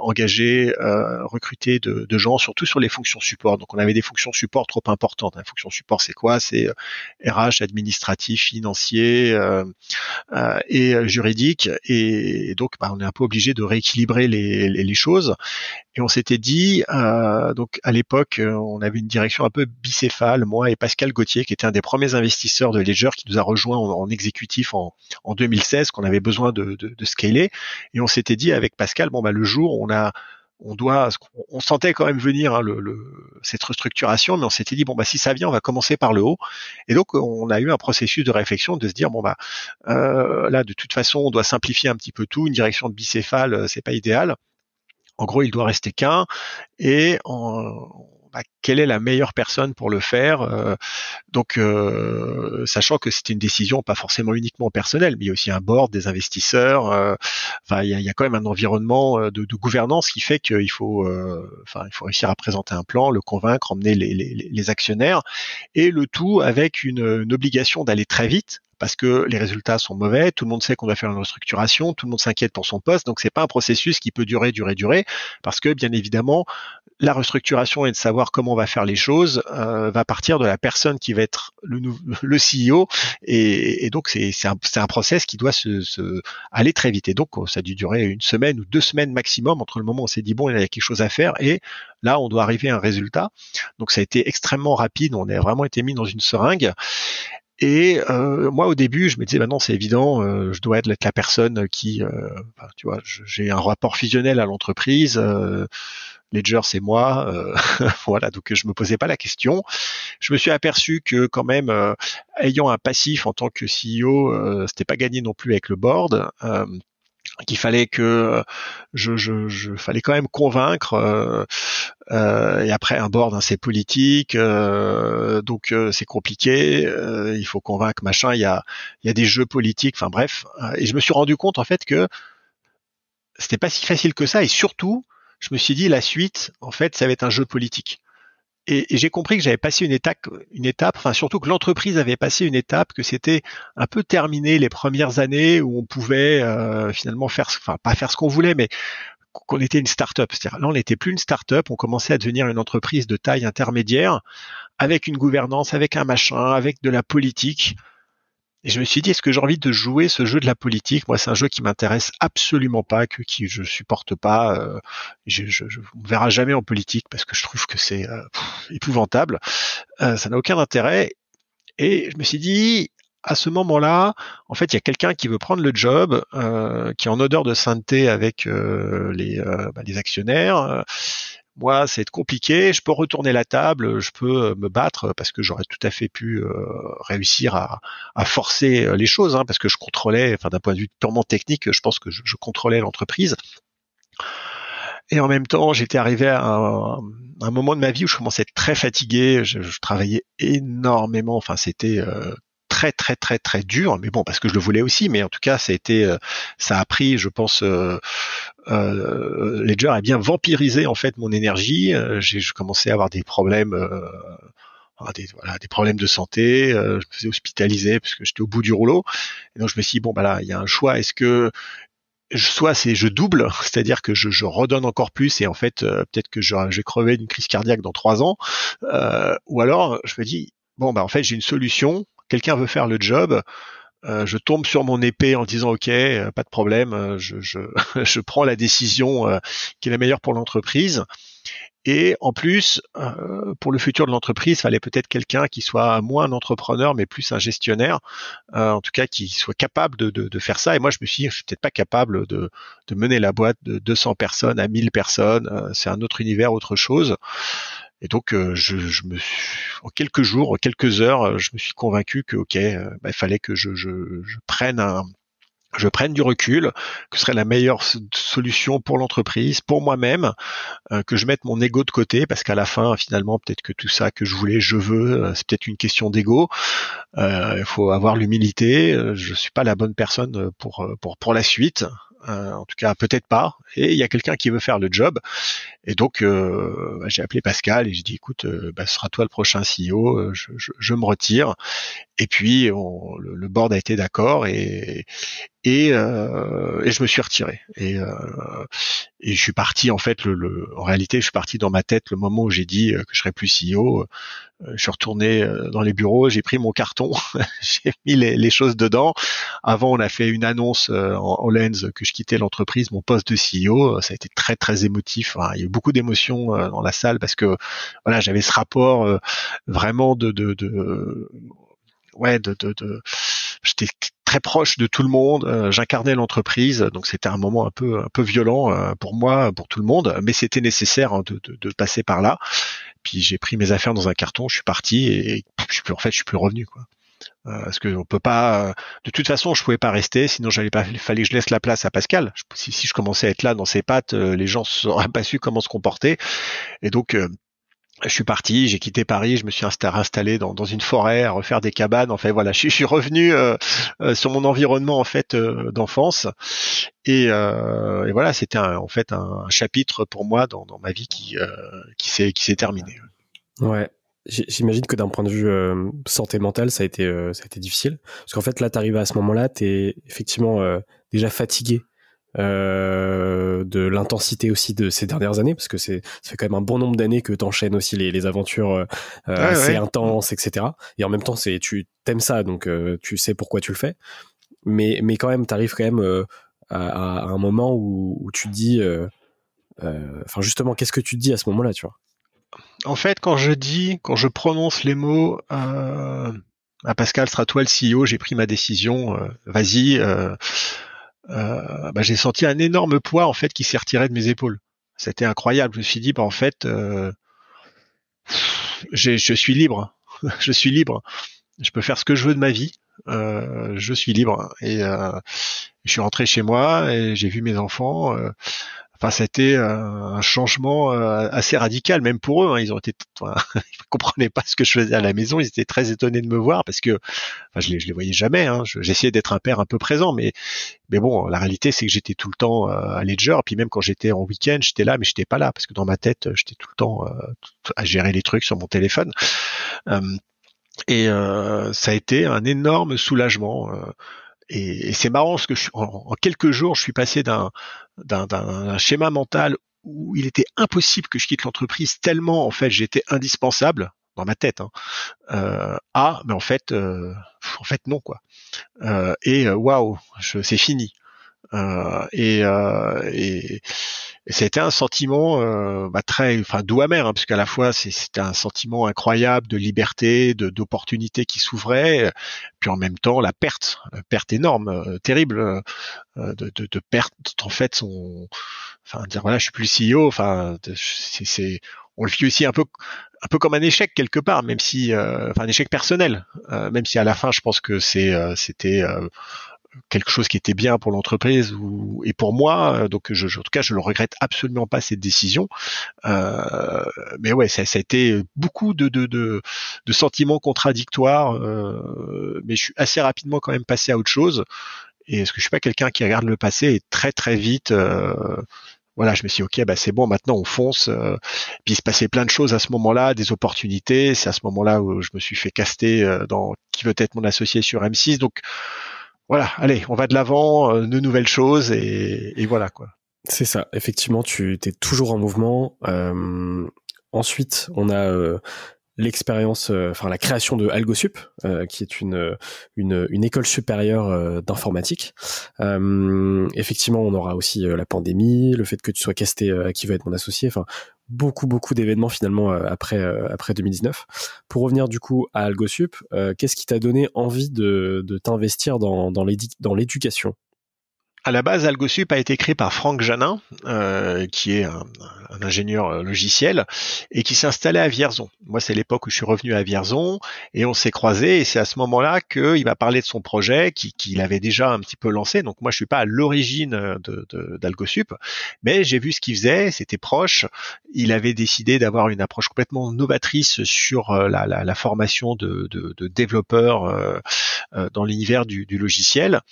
engagé, recruté de, de, gens, surtout sur les fonctions support. Donc on avait des fonctions support trop importantes. La fonction support c'est quoi? C'est RH, administratif, financier et juridique. Et, donc bah, on est un peu obligé de rééquilibrer les, les, les choses. Et on s'était dit, donc à l'époque on avait une direction un peu bicéphale, moi et Pascal Gauthier, qui était un des premiers investisseurs de Ledger, qui nous a rejoint en, exécutif en, 2016, qu'on avait besoin de, scaler. Et on s'était dit avec Pascal, bon bah le jour on a on doit, on sentait quand même venir hein, le, cette restructuration, mais on s'était dit bon bah si ça vient, on va commencer par le haut. Et donc on a eu un processus de réflexion de se dire bon bah euh, là de toute façon on doit simplifier un petit peu tout, une direction de bicéphale euh, c'est pas idéal. En gros, il doit rester qu'un et en, bah, quelle est la meilleure personne pour le faire. Euh, donc, euh, sachant que c'était une décision pas forcément uniquement personnelle, mais il y a aussi un board, des investisseurs. Euh, enfin, il y, a, quand même un environnement de, gouvernance qui fait qu'il faut, enfin, il faut réussir à présenter un plan, le convaincre, emmener les, actionnaires, et le tout avec une obligation d'aller très vite parce que les résultats sont mauvais, tout le monde sait qu'on va faire une restructuration, tout le monde s'inquiète pour son poste, donc c'est pas un processus qui peut durer, durer, durer, parce que bien évidemment, la restructuration et de savoir comment on va faire les choses euh, va partir de la personne qui va être le, le CEO, et, donc c'est un, un process qui doit se, se, aller très vite. Et donc ça a dû durer une semaine ou deux semaines maximum entre le moment où on s'est dit bon, il y a quelque chose à faire et là on doit arriver à un résultat. Donc ça a été extrêmement rapide, on a vraiment été mis dans une seringue. Et euh, moi, au début, je me disais, bah non, c'est évident, euh, je dois être la personne qui, euh, tu vois, j'ai un rapport fusionnel à l'entreprise. Euh, Ledger, c'est moi, euh, voilà. Donc, je me posais pas la question. Je me suis aperçu que quand même, ayant un passif en tant que CEO, c'était pas gagné non plus avec le board qu'il fallait que je, je, je, fallait quand même convaincre euh, euh, et après un board hein, c'est politique euh, donc c'est compliqué il faut convaincre machin il y a il y a des jeux politiques enfin bref et je me suis rendu compte en fait que c'était pas si facile que ça et surtout je me suis dit la suite en fait ça va être un jeu politique et, j'ai compris que j'avais passé une étape, une étape, enfin surtout que l'entreprise avait passé une étape, que c'était un peu terminé les premières années où on pouvait euh, finalement faire, enfin pas faire ce qu'on voulait, mais qu'on était une start-up. C'est-à-dire là, on n'était plus une start-up, on commençait à devenir une entreprise de taille intermédiaire, avec une gouvernance, avec un machin, avec de la politique. Et je me suis dit, est-ce que j'ai envie de jouer ce jeu de la politique? Moi, c'est un jeu qui m'intéresse absolument pas, que qui je supporte pas. Euh, je, je, je, on verra jamais en politique parce que je trouve que c'est euh, épouvantable. Euh, ça n'a aucun intérêt. Et je me suis dit, à ce moment-là, en fait, il y a quelqu'un qui veut prendre le job, euh, qui est en odeur de sainteté avec euh, les, bah, les actionnaires moi, c'est compliqué. Je peux retourner la table, je peux euh, me battre parce que j'aurais tout à fait pu euh, réussir à, forcer euh, les choses, hein, parce que je contrôlais, enfin d'un point de vue purement technique, je pense que je, contrôlais l'entreprise. Et en même temps, j'étais arrivé à un, moment de ma vie où je commençais à être très fatigué. Je, travaillais énormément. Enfin, c'était très très très très dur, mais bon parce que je le voulais aussi, mais en tout cas ça a été, euh, ça a pris, je pense, euh, euh, Ledger a bien vampirisé en fait mon énergie. Euh, j'ai commencé à avoir des problèmes. Des, problèmes de santé, je me faisais hospitaliser parce que j'étais au bout du rouleau. Donc je me suis dit bon bah là il y a un choix. Est-ce que soit c'est je double, c'est-à-dire que je, redonne encore plus et en fait peut-être que je, je vais d'une crise cardiaque dans trois ans, ou alors je me dis bon bah en fait j'ai une solution, quelqu'un veut faire le job, euh, je tombe sur mon épée en disant ok, euh, pas de problème, euh, je, je, je, prends la décision qui est la meilleure pour l'entreprise. Et en plus, pour le futur de l'entreprise, il fallait peut-être quelqu'un qui soit moins un entrepreneur, mais plus un gestionnaire, en tout cas qui soit capable de, de, faire ça. Et moi, je me suis dit, je suis peut-être pas capable de, de mener la boîte de 200 personnes à 1000 personnes. c'est un autre univers, autre chose. Et donc, euh, je, je, me en quelques jours, quelques heures, euh, je me suis convaincu que, ok, euh, bah, il fallait que je, je, je, prenne un, je prenne du recul, que ce serait la meilleure solution pour l'entreprise, pour moi-même, que je mette mon ego de côté, parce qu'à la fin, finalement, peut-être que tout ça que je voulais, je veux, c'est peut-être une question d'ego. Il faut avoir l'humilité. Je suis pas la bonne personne pour pour pour la suite. Euh, en tout cas peut-être pas, et il y a quelqu'un qui veut faire le job. Et donc euh, bah, j'ai appelé Pascal et j'ai dit écoute, euh, bah, ce sera toi le prochain CEO, je, je, je me retire. Et puis on, le, le, board a été d'accord et et, euh, et, je me suis retiré. Et, euh, et je suis parti en fait. Le, le, en réalité, je suis parti dans ma tête le moment où j'ai dit que je serais plus CEO. Euh, je suis retourné euh, dans les bureaux, j'ai pris mon carton, j'ai mis les, les, choses dedans. Avant, on a fait une annonce euh, en, en lens que je quittais l'entreprise, mon poste de CEO. Ça a été très très émotif. il y a eu beaucoup d'émotions dans la salle parce que voilà, j'avais ce rapport vraiment de, de, de ouais de, de j'étais très proche de tout le monde. J'incarnais l'entreprise, donc c'était un moment un peu un peu violent pour moi, pour tout le monde, mais c'était nécessaire hein, de, de, de, passer par là. Puis j'ai pris mes affaires dans un carton, je suis parti et je suis plus en fait je suis plus revenu quoi. Euh, parce que on peut pas. Euh, de toute façon, je pouvais pas rester, sinon j'allais pas. Il fallait que je laisse la place à Pascal. si, si, je commençais à être là dans ses pattes, euh, les gens n'auraient pas su comment se comporter. Et donc, je suis parti, j'ai quitté Paris, je me suis installé dans, une forêt à refaire des cabanes. Enfin voilà, je, suis revenu sur mon environnement en fait d'enfance. Et, et, voilà, c'était en fait un, chapitre pour moi dans, ma vie qui qui s'est qui s'est terminé. Ouais. J'imagine que d'un point de vue euh, santé mentale, ça a été, euh, ça a été difficile. Parce qu'en fait, là, tu arrives à ce moment-là, tu es effectivement euh, déjà fatigué de l'intensité aussi de ces dernières années, parce que c'est ça fait quand même un bon nombre d'années que tu enchaînes aussi les, les aventures assez intenses, etc. Et en même temps, c'est tu t'aimes ça, donc tu sais pourquoi tu le fais. Mais, mais quand même, tu arrives quand même à, à, un moment où, où tu te dis... Enfin, justement, qu'est-ce que tu te dis à ce moment-là, tu vois? En fait, quand je dis, quand je prononce les mots euh, à Pascal, sera toi le CEO, j'ai pris ma décision, euh, vas-y, euh, bah, j'ai senti un énorme poids en fait qui s'est retiré de mes épaules. C'était incroyable. Je me suis dit, bah, en fait, je suis libre, je suis libre. Je peux faire ce que je veux de ma vie. je suis libre et je suis rentré chez moi et j'ai vu mes enfants. Enfin, c'était un changement euh, assez radical, même pour eux. Hein. Ils ont été, enfin, ils comprenaient pas ce que je faisais à la maison. Ils étaient très étonnés de me voir parce que, enfin, je les, je les voyais jamais. Hein. J'essayais d'être un père un peu présent, mais, mais bon, la réalité c'est que j'étais tout le temps euh, à Ledger. Puis même quand j'étais en week-end, j'étais là, mais j'étais pas là parce que dans ma tête, j'étais tout le temps euh, à gérer les trucs sur mon téléphone. et ça a été un énorme soulagement et, c'est marrant parce que en, quelques jours, je suis passé d'un, d'un, schéma mental où il était impossible que je quitte l'entreprise tellement en fait j'étais indispensable dans ma tête hein, euh, à mais en fait euh, en fait non quoi. Euh, et euh, waouh c'est fini et, euh, et, et c'était un sentiment euh, bah, très, enfin doux amer, hein, parce qu'à la fois c'était un sentiment incroyable de liberté, de d'opportunité qui s'ouvrait, puis en même temps la perte, la perte énorme, terrible, de, de, de, perte en fait son, enfin dire voilà je suis plus CEO, enfin c'est on le vit aussi un peu un peu comme un échec quelque part, même si, enfin un échec personnel, même si à la fin je pense que c'est c'était quelque chose qui était bien pour l'entreprise ou et pour moi. Donc, je, en tout cas, je le regrette absolument pas cette décision. Euh, mais ouais, ça, ça, a été beaucoup de, de, de, de sentiments contradictoires. Euh, mais je suis assez rapidement quand même passé à autre chose. Et est-ce que je suis pas quelqu'un qui regarde le passé et très très vite. Euh, voilà, je me suis dit, ok, bah c'est bon, maintenant on fonce. Euh, puis il se passait plein de choses à ce moment-là, des opportunités. C'est à ce moment-là où je me suis fait caster euh, dans qui veut être mon associé sur M6. Donc voilà, allez, on va de l'avant, euh, de nouvelles choses et, voilà quoi. C'est ça, effectivement, tu es toujours en mouvement. Euh, ensuite, on a euh, l'expérience, enfin la création de AlgoSup, qui est une, une, école supérieure d'informatique. effectivement, on aura aussi la pandémie, le fait que tu sois casté à qui va être mon associé. Enfin, beaucoup beaucoup d'événements finalement euh, après euh, après 2019. Pour revenir du coup à AlgoSup, euh, qu'est-ce qui t'a donné envie de, t'investir dans l'éducation? À la base, AlgoSup a été créé par Franck Janin, euh, qui est un, ingénieur euh, logiciel, et qui s'est installé à Vierzon. Moi, c'est l'époque où je suis revenu à Vierzon, et on s'est croisés, et c'est à ce moment-là qu'il m'a parlé de son projet, qu'il avait déjà un petit peu lancé. Donc moi, je suis pas à l'origine d'AlgoSup, de, mais j'ai vu ce qu'il faisait, c'était proche. Il avait décidé d'avoir une approche complètement novatrice sur euh, la, formation de, développeurs euh, dans l'univers du logiciel.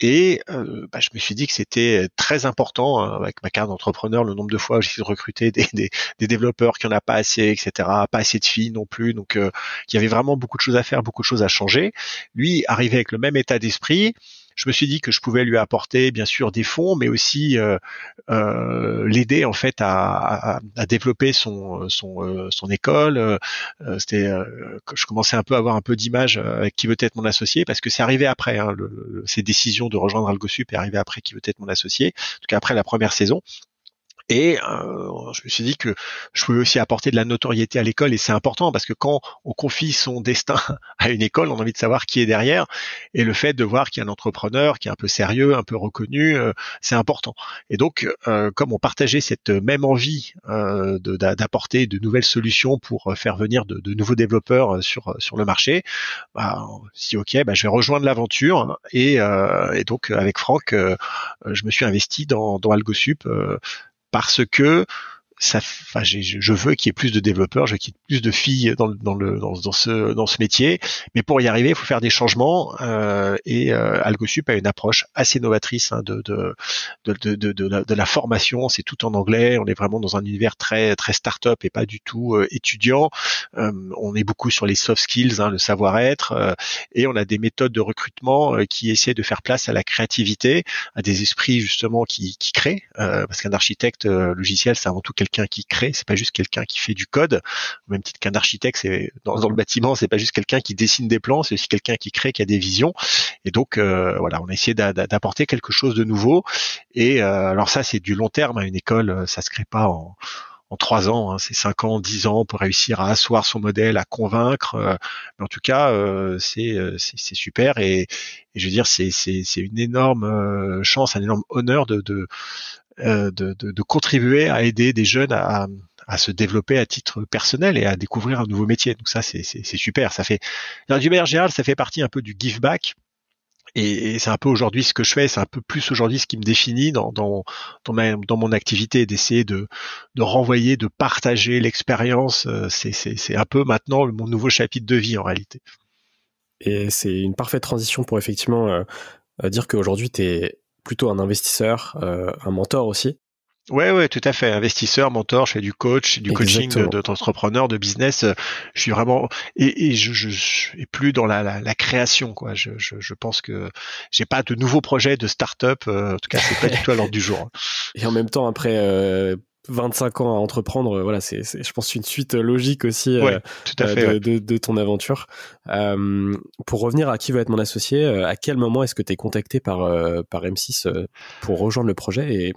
Et euh, bah, je me suis dit que c'était très important hein, avec ma carte d'entrepreneur, le nombre de fois où j'ai recruté des, des, des, développeurs qui en a pas assez, etc. Pas assez de filles non plus. Donc euh, il y avait vraiment beaucoup de choses à faire, beaucoup de choses à changer. Lui arrivait avec le même état d'esprit je me suis dit que je pouvais lui apporter bien sûr des fonds, mais aussi euh, euh, l'aider en fait à, développer son euh, école. C'était, je commençais un peu à avoir un peu d'image avec qui veut être mon associé parce que c'est arrivé après. Hein, le, ces décisions de rejoindre AlgoSup est arrivé après qui veut être mon associé. En tout cas après la première saison. Et euh, je me suis dit que je pouvais aussi apporter de la notoriété à l'école et c'est important parce que quand on confie son destin à une école, on a envie de savoir qui est derrière et le fait de voir qu'il y a un entrepreneur qui est un peu sérieux, un peu reconnu, euh, c'est important. Et donc, euh, comme on partageait cette même envie euh, d'apporter de, nouvelles solutions pour faire venir de, de nouveaux développeurs sur sur le marché, bah, si ok, bah, je vais rejoindre l'aventure et, et, donc avec Franck, je me suis investi dans, dans AlgoSup parce que ça, enfin, je veux qu'il y ait plus de développeurs, je veux qu'il y ait plus de filles dans, dans le dans, ce dans ce métier. Mais pour y arriver, il faut faire des changements. Euh, et euh, AlgoSup a une approche assez novatrice hein, de, de, de, de, la, de la formation. C'est tout en anglais. On est vraiment dans un univers très très start-up et pas du tout euh, étudiant. Euh, on est beaucoup sur les soft skills, hein, le savoir-être, euh, et on a des méthodes de recrutement qui essaient de faire place à la créativité, à des esprits justement qui, qui créent. parce qu'un architecte logiciel, c'est avant tout quelqu'un qui crée, c'est pas juste quelqu'un qui fait du code. Au même titre qu'un architecte, c'est dans, le bâtiment, c'est pas juste quelqu'un qui dessine des plans, c'est aussi quelqu'un qui crée, qui a des visions. Et donc euh, voilà, on a essayé d'apporter quelque chose de nouveau. Et euh, alors ça, c'est du long terme. hein. Une école, euh, ça se crée pas en trois ans, hein, c'est cinq ans, dix ans pour réussir à asseoir son modèle, à convaincre. mais en tout cas, c'est super et, je veux dire c'est une énorme chance, un énorme honneur de euh, de, de, de, contribuer à aider des jeunes à, à, se développer à titre personnel et à découvrir un nouveau métier. Donc ça, c'est super. Ça fait, du manière générale, ça fait partie un peu du give back. Et, c'est un peu aujourd'hui ce que je fais, c'est un peu plus aujourd'hui ce qui me définit dans, dans, dans, ma, dans mon activité, d'essayer de, de renvoyer, de partager l'expérience. Euh, c'est un peu maintenant mon nouveau chapitre de vie en réalité. Et c'est une parfaite transition pour effectivement euh, dire qu'aujourd'hui, tu es plutôt un investisseur, euh, un mentor aussi. Ouais, ouais, tout à fait. Investisseur, mentor, je fais du coach, du coaching d'entrepreneurs, de, de, business. Je suis vraiment et, et je, je, suis plus dans la, la, la création, quoi. Je, je, je, pense que j'ai pas de nouveaux projets de start-up. Euh, en tout cas, c'est pas du tout à l'ordre du jour. Et en même temps, après euh, 25 ans à entreprendre, voilà, c'est, je pense, une suite logique aussi euh, tout à fait, de, de, ton aventure. Euh, pour revenir à qui va être mon associé, euh, à quel moment est-ce que tu es contacté par, par M6 pour rejoindre le projet et,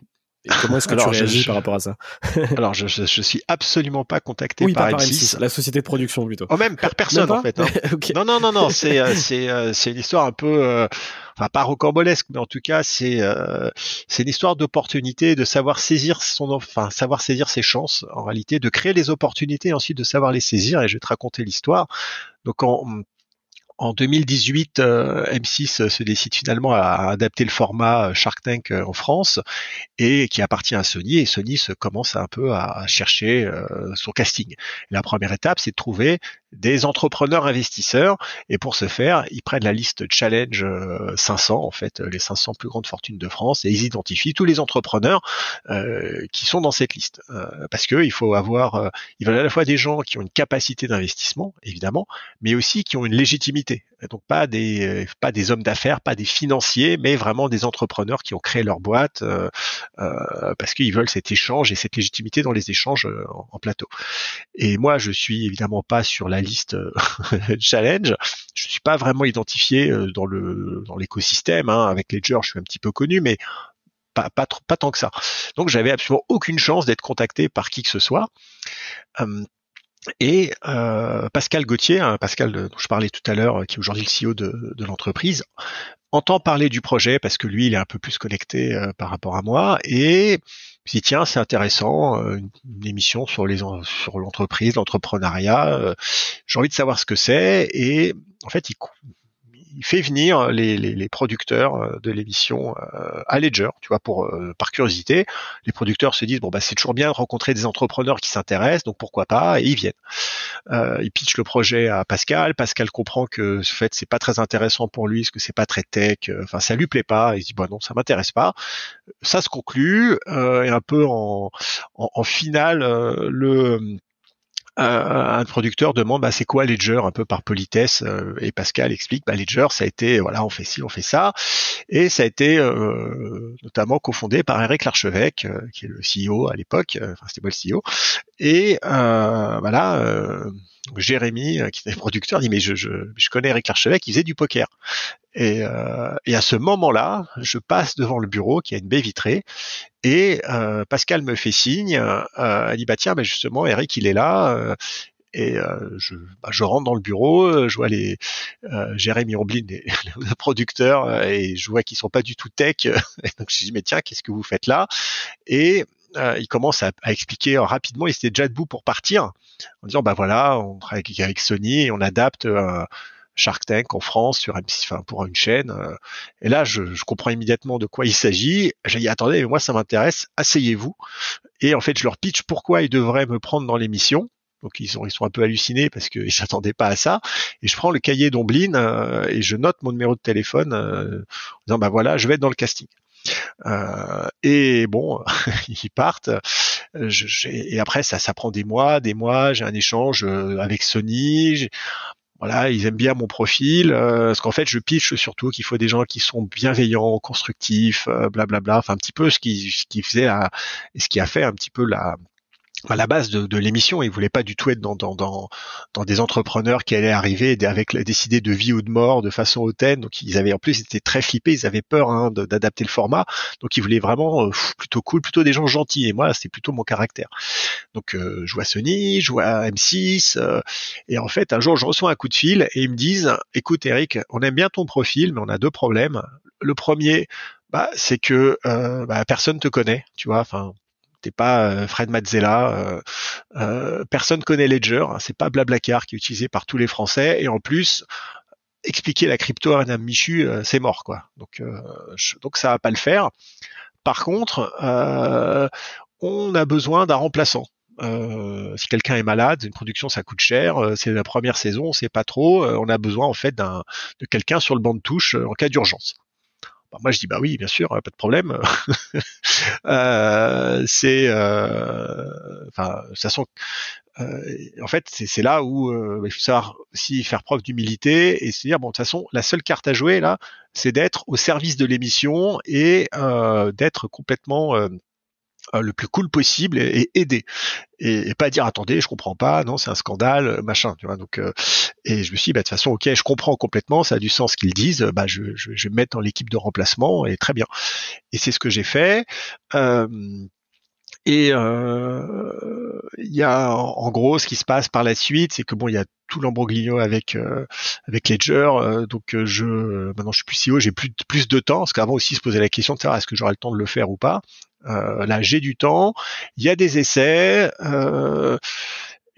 comment est-ce que tu réagis par rapport à ça Alors, je, je, je, suis absolument pas contacté oui, par, M6. La société de production plutôt. Oh, même par personne en fait. Hein. Non, non, non, non. C'est, c'est, c'est une histoire un peu enfin pas rocambolesque, mais en tout cas c'est euh, c'est une histoire d'opportunité, de savoir saisir son, enfin savoir saisir ses chances en réalité, de créer les opportunités et ensuite de savoir les saisir. Et je vais te raconter l'histoire. Donc en, en 2018, euh, M6 se décide finalement à adapter le format euh, Shark Tank en France et qui appartient à Sony. Et Sony se commence un peu à chercher son casting. La première étape, c'est de trouver des entrepreneurs investisseurs et pour ce faire, ils prennent la liste Challenge 500 euh, en fait, les 500 plus grandes fortunes de France et ils identifient tous les entrepreneurs euh, qui sont dans cette liste euh, parce que il faut avoir euh, ils veulent à la fois des gens qui ont une capacité d'investissement évidemment, mais aussi qui ont une légitimité. Donc pas des pas des hommes d'affaires, pas des financiers, mais vraiment des entrepreneurs qui ont créé leur boîte parce qu'ils veulent cet échange et cette légitimité dans les échanges en, en plateau. Et moi, je suis évidemment pas sur la liste euh, challenge. Je suis pas vraiment identifié euh, dans le dans l'écosystème. Hein. Avec Ledger, je suis un petit peu connu, mais pas, pas, pas tant que ça. Donc j'avais absolument aucune chance d'être contacté par qui que ce soit. Hum, et euh, Pascal Gauthier, hein, Pascal dont je parlais tout à l'heure, qui est aujourd'hui le CEO de, l'entreprise, entend parler du projet parce que lui, il est un peu plus connecté par rapport à moi et puis tiens, c'est intéressant, euh, une, émission sur l'entreprise, l'entrepreneuriat. Euh, j'ai envie de savoir ce que c'est et en fait, il, il fait venir les, les, les producteurs euh, de l'émission euh, à Ledger, tu vois, pour euh, par curiosité. Les producteurs se disent bon bah c'est toujours bien de rencontrer des entrepreneurs qui s'intéressent, donc pourquoi pas, et ils viennent. Euh, ils pitchent le projet à Pascal. Pascal comprend que ce fait c'est pas très intéressant pour lui, parce que c'est pas très tech, enfin ça lui plaît pas. Il dit bon non ça m'intéresse pas. Ça se conclut et un peu en, en, en finale le un producteur demande bah, c'est quoi Ledger un peu par politesse euh, et Pascal explique bah, Ledger ça a été voilà on fait ci on fait ça. Et ça a été euh, notamment cofondé par Eric Larchevêque euh, qui est le CEO à l'époque enfin c'était moi le CEO et voilà Jérémy qui était producteur dit mais je, je, je connais Eric Larchevêque il faisait du poker Et, euh, et à ce moment-là, je passe devant le bureau qui a une baie vitrée et euh, Pascal me fait signe. Euh, elle dit bah tiens, bah justement Eric il est là. Euh, et euh, je, bah, je rentre dans le bureau, je vois les Jérémy Omblin, les, les producteurs, et je vois qu'ils sont pas du tout tech. Et donc je dis mais tiens, qu'est-ce que vous faites là? Et euh, il commence à, à expliquer rapidement. Il était déjà debout pour partir en disant bah voilà, on travaille avec Sony et on adapte. Euh, Shark Tank en France sur M6, enfin pour une chaîne. euh. Et là, je, je comprends immédiatement de quoi il s'agit. J'ai dit attendez, moi ça m'intéresse, asseyez-vous. Et en fait, je leur pitch pourquoi ils devraient me prendre dans l'émission. Donc ils sont ils sont un peu hallucinés parce qu'ils s'attendaient pas à ça. Et je prends le cahier d'Omblin euh, et je note mon numéro de téléphone euh, en disant bah voilà, je vais être dans le casting. Euh, et bon, ils partent. Je- et après ça ça prend des mois, des mois. J'ai un échange euh, avec Sony. Voilà, ils aiment bien mon profil, euh, parce qu'en fait, je pitch surtout qu'il faut des gens qui sont bienveillants, constructifs, euh, blablabla. Enfin, un petit peu ce qui, ce qui faisait ce qui a fait un petit peu la, à la base de, de l'émission. Ils voulaient pas du tout être dans, dans, des entrepreneurs qui allaient arriver avec décider de vie ou de mort de façon hautaine. Donc ils avaient en plus ils étaient très flippés, ils avaient peur hein, d'adapter le format. Donc ils voulaient vraiment euh, plutôt cool, plutôt des gens gentils. Et moi c'est plutôt mon caractère. Donc euh, je vois Sony, je vois M6. euh, et en fait un jour je reçois un coup de fil et ils me disent écoute Eric, on aime bien ton profil, mais on a deux problèmes. Le premier, bah, c'est que euh, bah, personne te connaît, tu vois. Enfin, t'es pas euh, Fred Mazzella, euh, euh, personne connaît Ledger, hein, c'est pas Blablacar qui est utilisé par tous les Français, et en plus expliquer la crypto à Madame Michu, euh, c'est mort quoi. Donc je- donc ça va pas le faire. Par contre, on a besoin d'un remplaçant. Euh, si quelqu'un est malade, une production ça coûte cher, euh, c'est la première saison, on sait pas trop, euh, on a besoin en fait d'un de quelqu'un sur le banc de touche en cas d'urgence. Bah, moi je dis bah oui bien sûr, euh, pas de problème. Euh, c'est euh, enfin de toute façon en fait c'est là où il faut savoir aussi faire preuve d'humilité et se dire bon de toute façon la seule carte à jouer là c'est d'être au service de l'émission et d'être complètement le plus cool possible et, et aider. Et, et pas dire attendez je comprends pas non c'est un scandale euh, machin tu vois. Donc euh, et je me suis dit bah, de toute façon ok je comprends complètement ça a du sens qu'ils disent bah je, je, je vais me mettre dans l'équipe de remplacement et très bien. Et c'est ce que j'ai fait. Euh, et euh, il y a en, gros ce qui se passe par la suite, c'est que bon, il y a tout l'embroglio avec euh, avec Ledger, euh, donc euh, je maintenant je suis plus CEO, j'ai plus plus de temps parce qu'avant aussi se posait la question de savoir est-ce que j'aurai le temps de le faire ou pas. Euh, là, j'ai du temps. Il y a des essais. euh,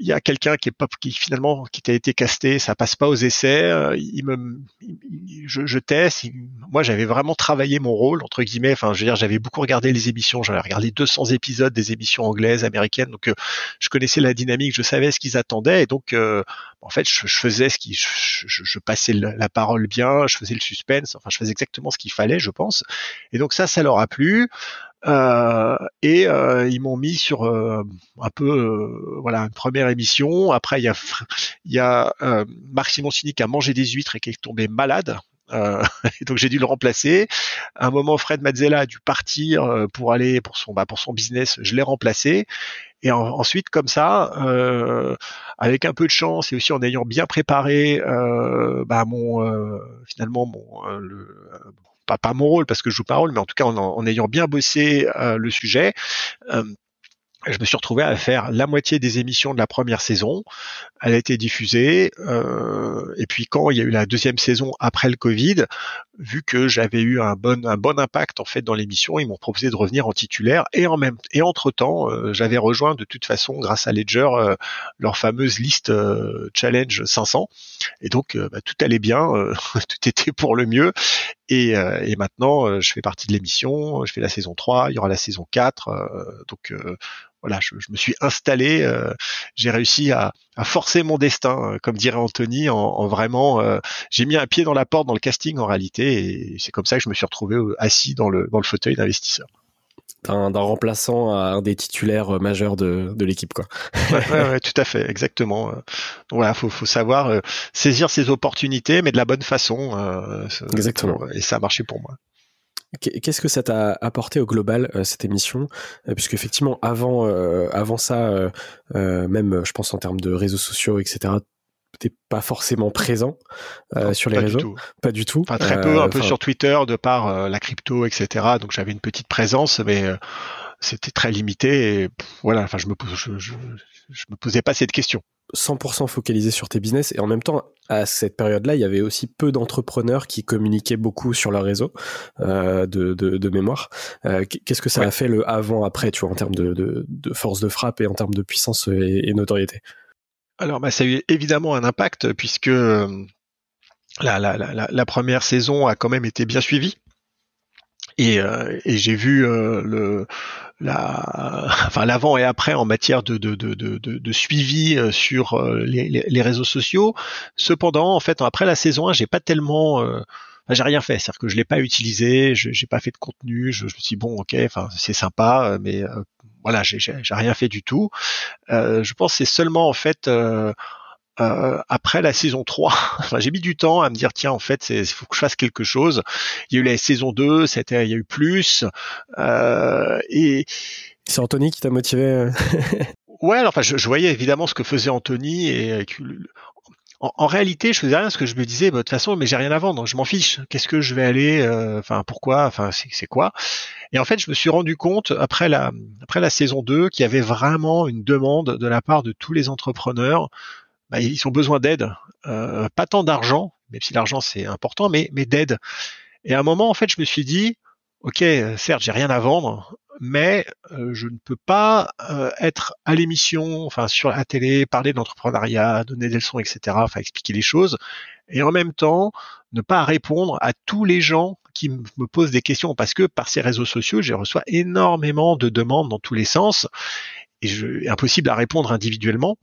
il y a quelqu'un qui est pas qui finalement qui a été casté, ça passe pas aux essais. euh, Il me, je, je teste. il- moi, j'avais vraiment travaillé mon rôle entre guillemets. Enfin, je veux dire, j'avais beaucoup regardé les émissions. J'avais regardé 200 épisodes des émissions anglaises, américaines. Donc, je connaissais la dynamique, je savais ce qu'ils attendaient. Et donc, en fait, je, je faisais ce qui, je, je- je passais la parole bien, je faisais le suspense. Enfin, je faisais exactement ce qu'il fallait, je pense. Et donc ça, ça leur a plu. Euh, et euh, ils m'ont mis sur euh, un peu euh, voilà une première émission. Après il y a il y a euh, Marc Simoncini qui a mangé des huîtres et qui est tombé malade. Euh, et donc j'ai dû le remplacer. À un moment, Fred Mazzella a dû partir pour aller pour son bah, pour son business. Je l'ai remplacé. Et en- ensuite, comme ça, avec un peu de chance et aussi en ayant bien préparé bah, mon finalement mon le, pas, mon rôle parce que je joue pas rôle, mais en tout cas en, en ayant bien bossé euh, le sujet, euh, je me suis retrouvé à faire la moitié des émissions de la première saison. Elle a été diffusée. euh, et puis quand il y a eu la deuxième saison après le Covid, vu que j'avais eu un bon un bon impact en fait dans l'émission, ils m'ont proposé de revenir en titulaire. Et en même et entre temps, j'avais rejoint de toute façon grâce à Ledger leur fameuse liste challenge 500. Et donc bah, tout allait bien, tout était pour le mieux. Et, euh, et maintenant, euh, je fais partie de l'émission. Je fais la saison 3, il y aura la saison 4. euh, donc voilà, je, je, me suis installé, euh, j'ai réussi à, à, forcer mon destin, comme dirait Anthony, en, en vraiment, euh, j'ai mis un pied dans la porte dans le casting en réalité, et c'est comme ça que je me suis retrouvé assis dans le, dans le fauteuil d'investisseur. D'un remplaçant à un des titulaires majeurs de, de l'équipe, quoi. ouais, ouais, ouais, tout à fait, exactement. Donc voilà, faut, faut savoir euh, saisir ses opportunités, mais de la bonne façon. euh, exactement. Et ça a marché pour moi. Qu'est-ce que ça t'a apporté au global euh, cette émission? Euh, Puisque effectivement, avant, euh, avant ça, euh, même, je pense en termes de réseaux sociaux, etc. t'es pas forcément présent sur les pas réseaux. Du tout. Pas du tout. Enfin, très peu, un peu sur Twitter de par la crypto, etc. Donc j'avais une petite présence, mais c'était très limité. Et voilà, enfin je me je, je, je me posais pas cette question. 100% focalisé sur tes business et en même temps à cette période-là il y avait aussi peu d'entrepreneurs qui communiquaient beaucoup sur leur réseau euh, de, de, de, mémoire euh, qu'est-ce que ça a fait le avant après tu vois en termes de, de, de, force de frappe et en termes de puissance et, et notoriété? Alors bah, ça a eu évidemment un impact puisque euh, la, la, la, la, première saison a quand même été bien suivie et, euh, et j'ai vu euh, le la, enfin l'avant et après en matière de, de, de, de, de suivi euh, sur euh, les, les, réseaux sociaux. Cependant, en fait, après la saison 1, j'ai pas tellement euh, j'ai rien fait, c'est-à-dire que je l'ai pas utilisé, je j'ai pas fait de contenu, je, je, me suis dit bon ok, enfin c'est sympa, mais euh, voilà, j'ai rien fait du tout. Euh, je pense c'est seulement en fait euh, euh, après la saison 3, enfin, j'ai mis du temps à me dire tiens en fait il faut que je fasse quelque chose. Il y a eu la saison 2, c'était il y a eu plus euh, et c'est Anthony qui t'a motivé. Euh ouais, alors, enfin je, je, voyais évidemment ce que faisait Anthony et en, en, réalité, je faisais rien parce que je me disais, bah, de toute façon, mais j'ai rien à vendre, je m'en fiche. Qu'est-ce que je vais aller, euh, enfin, pourquoi, enfin, c'est quoi? Et en fait, je me suis rendu compte après la après la saison 2 qu'il y avait vraiment une demande de la part de tous les entrepreneurs bah, ils ont besoin d'aide, euh, pas tant d'argent, même si l'argent c'est important, mais, mais d'aide. Et à un moment, en fait, je me suis dit, ok, certes, j'ai rien à vendre, mais euh, je ne peux pas euh, être à l'émission, enfin sur la télé, parler de l'entrepreneuriat, donner des leçons, etc., enfin expliquer les choses, et en même temps ne pas répondre à tous les gens qui me posent des questions, parce que par ces réseaux sociaux, je reçois énormément de demandes dans tous les sens, et je, impossible à répondre individuellement.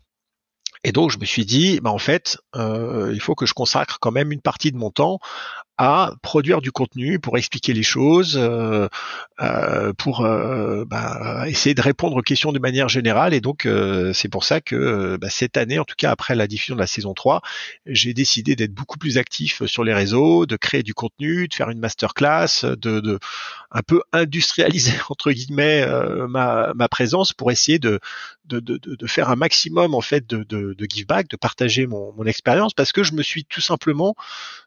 Et donc je me suis dit, bah en fait, euh, il faut que je consacre quand même une partie de mon temps à produire du contenu pour expliquer les choses, euh, euh, pour euh, bah, essayer de répondre aux questions de manière générale. Et donc euh, c'est pour ça que bah, cette année, en tout cas après la diffusion de la saison 3, j'ai décidé d'être beaucoup plus actif sur les réseaux, de créer du contenu, de faire une masterclass, de, de un peu industrialiser entre guillemets euh, ma, ma, présence pour essayer de, de, de, de, faire un maximum en fait de, de, de give back, de partager mon, mon expérience parce que je me suis tout simplement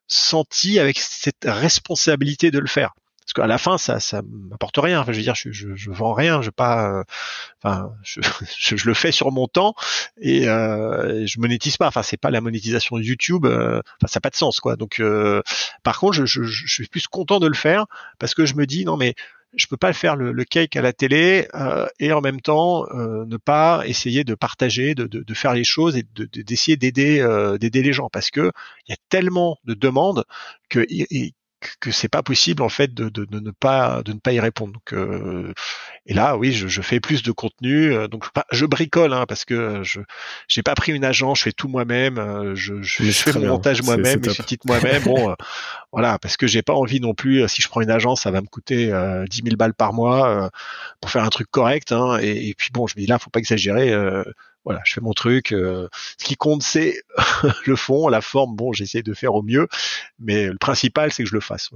senti avec cette responsabilité de le faire parce qu'à la fin ça ça m'apporte rien. Enfin je veux dire je, je, vends rien. Je pas euh, je, le fais sur mon temps et euh, je monétise pas. Enfin c'est pas la monétisation de YouTube euh, enfin ça n'a pas de sens quoi. Donc par contre je, suis plus content de le faire parce que je me dis non mais je peux pas faire le, cake à la télé et en même temps ne pas essayer de partager, de, faire les choses et d'essayer de, d'aider d'aider les gens. Parce que il y a tellement de demandes que et, que c'est pas possible en fait de, de, de, ne pas de ne pas y répondre. Donc, euh, et là, oui, je, je, fais plus de contenu. Euh, donc, je bricole hein, parce que je j'ai pas pris une agence, je fais tout moi-même. Euh, je, je, je fais mon montage moi-même, mes titres moi-même. bon, euh, voilà, parce que j'ai pas envie non plus. Si je prends une agence, ça va me coûter euh, 10 000 balles par mois pour faire un truc correct. Hein, et, et, puis bon, je me dis là, faut pas exagérer voilà, je fais mon truc. Euh, ce qui compte, c'est le fond, la forme. Bon, j'essaie de faire au mieux, mais le principal, c'est que je le fasse.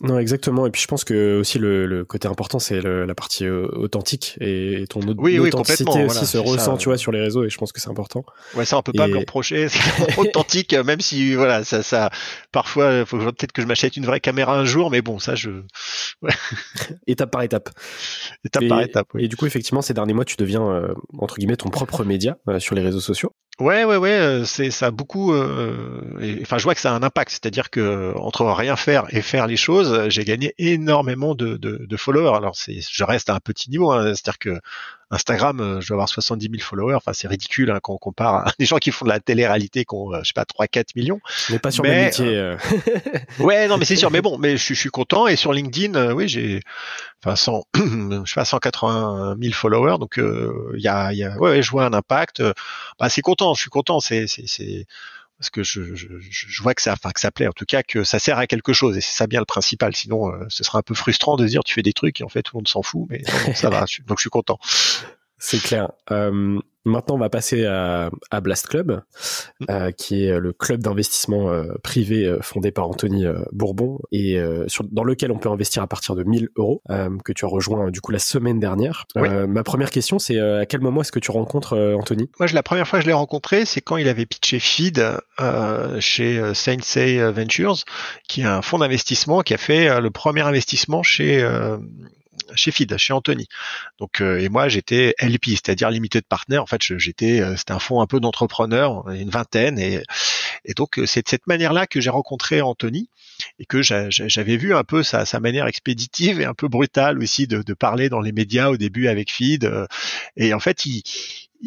Non, exactement. Et puis je pense que aussi le, le côté important, c'est la partie euh, authentique et ton oui, authenticité oui, aussi se ressent, tu vois, sur les réseaux. Et je pense que c'est important. Ouais, ça on peut pas me reprocher. C'est authentique, même si voilà, ça, ça, parfois, faut peut-être que je m'achète une vraie caméra un jour, mais bon, ça, je. Ouais. étape par étape. Étape et, par étape. Oui. Et du coup, effectivement, ces derniers mois, tu deviens euh, entre guillemets ton propre média euh, sur les réseaux sociaux. Ouais, ouais, ouais, c'est ça a beaucoup. Euh, et, enfin, je vois que ça a un impact, c'est-à-dire que entre rien faire et faire les choses, j'ai gagné énormément de, de, de followers. Alors, c'est, je reste à un petit niveau, hein, c'est-à-dire que Instagram, euh, je dois avoir 70 000 followers. Enfin, c'est ridicule hein, quand on compare à des gens qui font de la télé-réalité qui ont, euh, je sais pas, 3-4 millions. Mais pas sur mais, métier. Euh... ouais, non, mais c'est sûr. Mais bon, mais je, je, suis content. Et sur LinkedIn, euh, oui, j'ai, enfin, 100, je sais pas, 180 000 followers. Donc, il euh, y a, y a, ouais, je vois un impact. Bah, c'est content. Je suis content. C'est, c'est, c'est parce que je, je, je, vois que ça, enfin que ça plaît, en tout cas que ça sert à quelque chose et c'est ça bien le principal. Sinon, euh, ce sera un peu frustrant de dire tu fais des trucs et en fait tout le monde s'en fout, mais non, ça va. donc je suis content. C'est clair. Euh, Maintenant, on va passer à, à Blast Club, euh, qui est le club d'investissement euh, privé euh, fondé par Anthony euh, Bourbon et sur, dans lequel on peut investir à partir de 1000 euros, que tu as rejoint du coup la semaine dernière. ma première question, c'est à quel moment est-ce que tu rencontres Anthony? Moi, la première fois que je l'ai rencontré, c'est quand il avait pitché Feed chez Saint Ventures, qui est un fonds d'investissement qui a fait le premier investissement chez chez FID, chez Anthony. Donc euh, et moi j'étais LP, c'est-à-dire limité de partenaires. En fait, j'étais euh, c'était un fonds un peu d'entrepreneurs, une vingtaine et et donc euh, c'est de cette manière-là que j'ai rencontré Anthony et que j'avais vu un peu sa, sa, manière expéditive et un peu brutale aussi de, de, parler dans les médias au début avec Feed. Et en fait, il,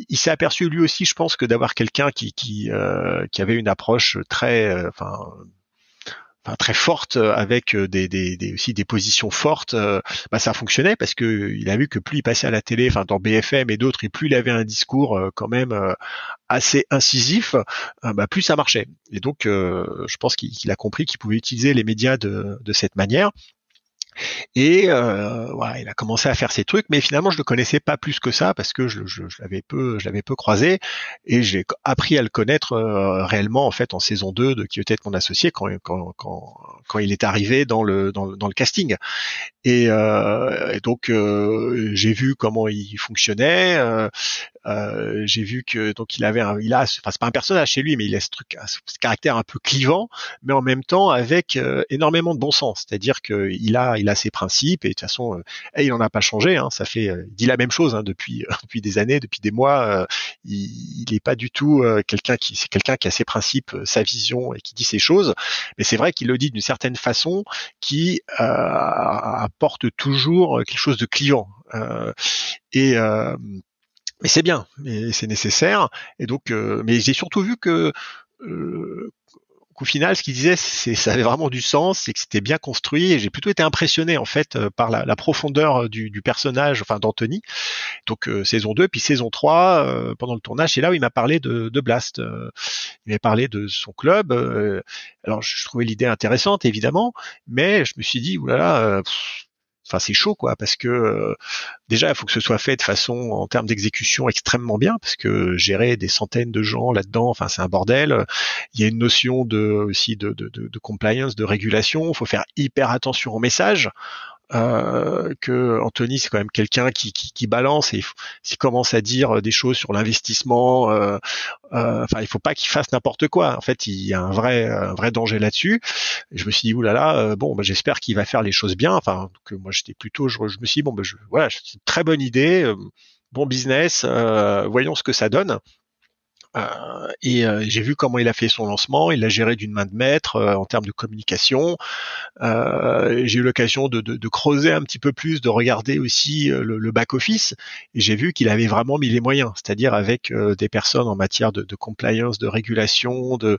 il s'est aperçu lui aussi, je pense, que d'avoir quelqu'un qui qui, qui avait une approche très, enfin très forte euh, avec euh, des, aussi des positions fortes, euh, bah, ça fonctionnait parce que il a vu que plus il passait à la télé, enfin dans BFM et d'autres, et plus il avait un discours quand même assez incisif, bah, plus ça marchait. Et donc, je pense qu'il a compris qu'il pouvait utiliser les médias de cette manière. Et euh, voilà, il a commencé à faire ses trucs, mais finalement je le connaissais pas plus que ça parce que je, je, l'avais peu, je l'avais peu croisé et j'ai appris à le connaître euh, réellement en fait en saison 2 de qui était mon associé quand, quand, quand, il est arrivé dans le dans, le casting. Et, euh, donc euh, j'ai vu comment il fonctionnait, j'ai vu que donc il avait un, il a, enfin c'est pas un personnage chez lui, mais il a ce truc, ce caractère un peu clivant, mais en même temps avec énormément de bon sens. C'est-à-dire qu'il a, il a ses principes et de toute façon, euh, il en a pas changé. Hein, ça fait, il dit la même chose hein, depuis depuis des années, depuis des mois. il, il est pas du tout quelqu'un qui, c'est quelqu'un qui a ses principes, sa vision et qui dit ses choses. Mais c'est vrai qu'il le dit d'une certaine façon qui apporte toujours quelque chose de clivant. et mais c'est bien, mais c'est nécessaire. Et donc, euh, mais j'ai surtout vu que euh, qu'au final, ce qu'il disait, c'est ça avait vraiment du sens, c'est que c'était bien construit. Et j'ai plutôt été impressionné en fait euh, par la, profondeur du, personnage, enfin d'Anthony. Donc saison 2, puis saison 3, pendant le tournage, c'est là où il m'a parlé de, Blast. il m'a parlé de son club. alors je, trouvais l'idée intéressante, évidemment, mais je me suis dit, oulala. Enfin, c'est chaud, quoi, parce que euh, déjà, il faut que ce soit fait de façon, en termes d'exécution, extrêmement bien, parce que gérer des centaines de gens là-dedans, enfin, c'est un bordel. Il y a une notion de aussi de, de, compliance, de régulation. Il faut faire hyper attention aux messages. Euh, que Anthony c'est quand même quelqu'un qui, qui, balance et s'il commence à dire des choses sur l'investissement, euh, euh, enfin il faut pas qu'il fasse n'importe quoi. En fait, il y a un vrai un vrai danger là-dessus. Je me suis dit oulala, euh, bon bah, j'espère qu'il va faire les choses bien. Enfin que moi j'étais plutôt, je, me suis dit bon bah, je, voilà, c'est une très bonne idée, bon business, voyons ce que ça donne. Euh, et euh, j'ai vu comment il a fait son lancement. Il l'a géré d'une main de maître euh, en termes de communication. j'ai eu l'occasion de, de, de, creuser un petit peu plus, de regarder aussi le, le back office. Et j'ai vu qu'il avait vraiment mis les moyens, c'est-à-dire avec des personnes en matière de, de compliance, de régulation, de,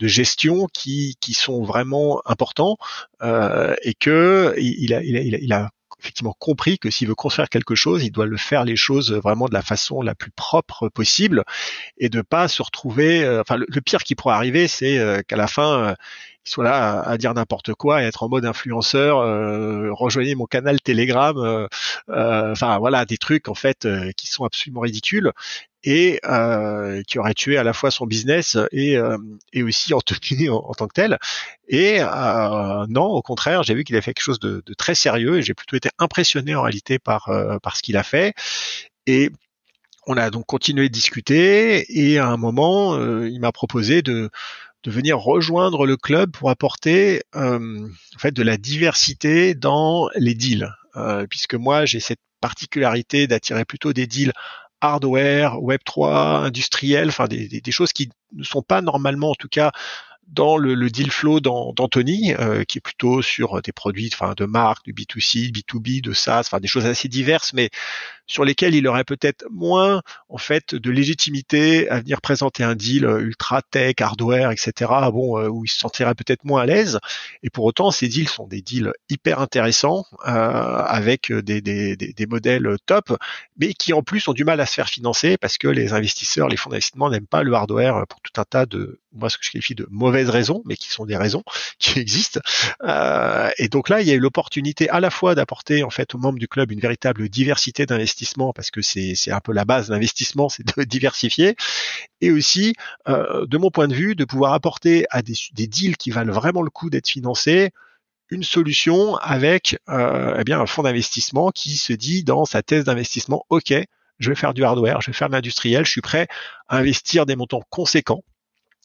gestion qui, qui sont vraiment importants et que il a, il a, il a effectivement compris que s'il veut construire quelque chose, il doit le faire les choses vraiment de la façon la plus propre possible et de pas se retrouver. Euh, enfin, le, pire qui pourrait arriver, c'est euh, qu'à la fin, euh, il soit là à, dire n'importe quoi et être en mode influenceur. rejoignez mon canal Telegram. enfin, voilà, des trucs en fait qui sont absolument ridicules et euh, qui aurait tué à la fois son business et, euh, et aussi Anthony en, en, tant que tel. Et euh, non, au contraire, j'ai vu qu'il a fait quelque chose de, de très sérieux et j'ai plutôt été impressionné en réalité par, euh, par ce qu'il a fait. Et on a donc continué de discuter et à un moment, euh, il m'a proposé de, de venir rejoindre le club pour apporter en fait de la diversité dans les deals, puisque moi j'ai cette particularité d'attirer plutôt des deals hardware, Web3, industriel, enfin des, des, choses qui ne sont pas normalement, en tout cas, dans le, le deal flow d'Anthony, euh, qui est plutôt sur des produits enfin, de marque, du B2C, B2B, de SaaS, enfin des choses assez diverses, mais sur lesquels il aurait peut-être moins en fait de légitimité à venir présenter un deal euh, ultra tech, hardware, etc. Bon, euh, où il se sentirait peut-être moins à l'aise. Et pour autant, ces deals sont des deals hyper intéressants euh, avec des, des, des, modèles top, mais qui en plus ont du mal à se faire financer parce que les investisseurs, les fonds d'investissement n'aiment pas le hardware pour tout un tas de moi ce que je qualifie de mauvaises raisons, mais qui sont des raisons qui existent. Euh, et donc là, il y a eu l'opportunité à la fois d'apporter en fait aux membres du club une véritable diversité d'investisseurs parce que c'est un peu la base d'investissement, c'est de diversifier et aussi de mon point de vue de pouvoir apporter à des, des deals qui valent vraiment le coup d'être financés une solution avec euh, eh bien un fonds d'investissement qui se dit dans sa thèse d'investissement, ok, je vais faire du hardware, je vais faire de l'industriel, je suis prêt à investir des montants conséquents.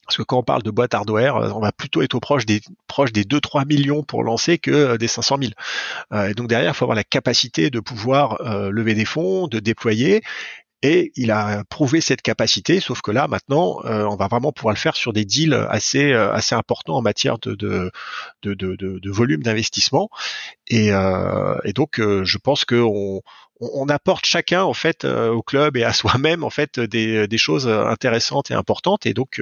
Parce que quand on parle de boîte hardware, on va plutôt être au proche des proche des 2-3 millions pour lancer que euh, des 500 000. Euh, et donc derrière, il faut avoir la capacité de pouvoir lever des fonds, de déployer. Et il a prouvé cette capacité, sauf que là maintenant, euh, on va vraiment pouvoir le faire sur des deals assez euh, assez importants en matière de de, de, de, de volume d'investissement. Et, euh, et, donc, je pense que on, apporte chacun en fait au club et à soi-même en fait des, des, choses intéressantes et importantes. Et donc,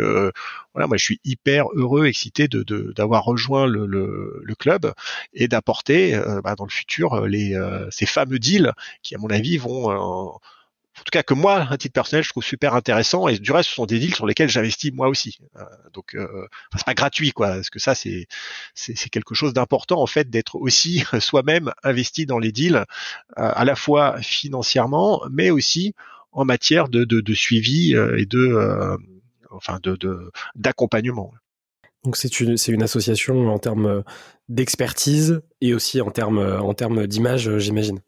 voilà, moi je suis hyper heureux, excité de d'avoir rejoint le, le, le, club et d'apporter bah, dans le futur les ces fameux deals qui, à mon avis, vont en tout cas que moi, à titre personnel, je trouve super intéressant. Et du reste, ce sont des deals sur lesquels j'investis moi aussi. Euh, donc, euh, c'est pas gratuit, quoi. Parce que ça, c'est c'est quelque chose d'important en fait d'être aussi soi-même investi dans les deals, euh, à la fois financièrement, mais aussi en matière de, de, de suivi et de enfin de d'accompagnement. Donc c'est une, une association en termes d'expertise et aussi en termes en termes d'image, j'imagine.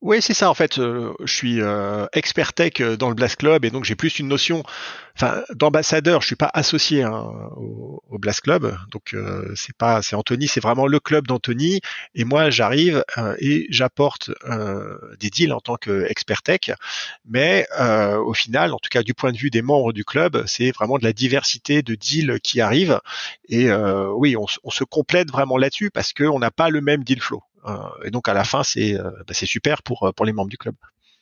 Oui, c'est ça. En fait, euh, je suis euh, expert tech euh, dans le Blast Club et donc j'ai plus une notion, enfin, d'ambassadeur. Je suis pas associé hein, au, au, Blast Club, donc euh, c'est pas, c'est Anthony, c'est vraiment le club d'Anthony. Et moi, j'arrive et j'apporte des deals en tant qu'expert tech. Mais au final, en tout cas du point de vue des membres du club, c'est vraiment de la diversité de deals qui arrivent. Et oui, on, on se complète vraiment là-dessus parce qu'on n'a pas le même deal flow. Euh, et donc à la fin, c'est euh, bah, c'est super pour, euh, pour les membres du club.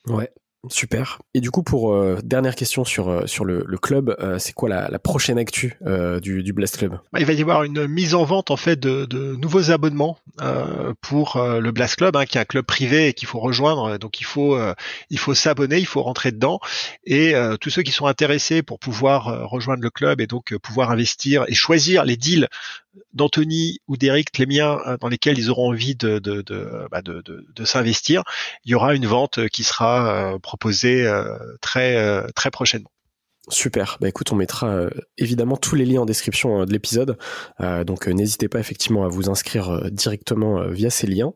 Ouais, Super. Et du coup, pour euh, dernière question sur euh, sur le, le club, euh, c'est quoi la, la, prochaine actu du, du Blast Club? Bah, Il va y avoir une mise en vente en fait de, de nouveaux abonnements pour le Blast Club, hein, qui est un club privé et qu'il faut rejoindre. Donc il faut il faut s'abonner, il faut rentrer dedans. Et tous ceux qui sont intéressés pour pouvoir rejoindre le club et donc pouvoir investir et choisir les deals d'Anthony ou d'Eric, les miens, dans lesquels ils auront envie de de, de, bah, de, de s'investir, il y aura une vente qui sera euh, très euh, très prochainement. Super. Bah écoute, on mettra euh, évidemment tous les liens en description de l'épisode. donc n'hésitez pas effectivement à vous inscrire directement via ces liens.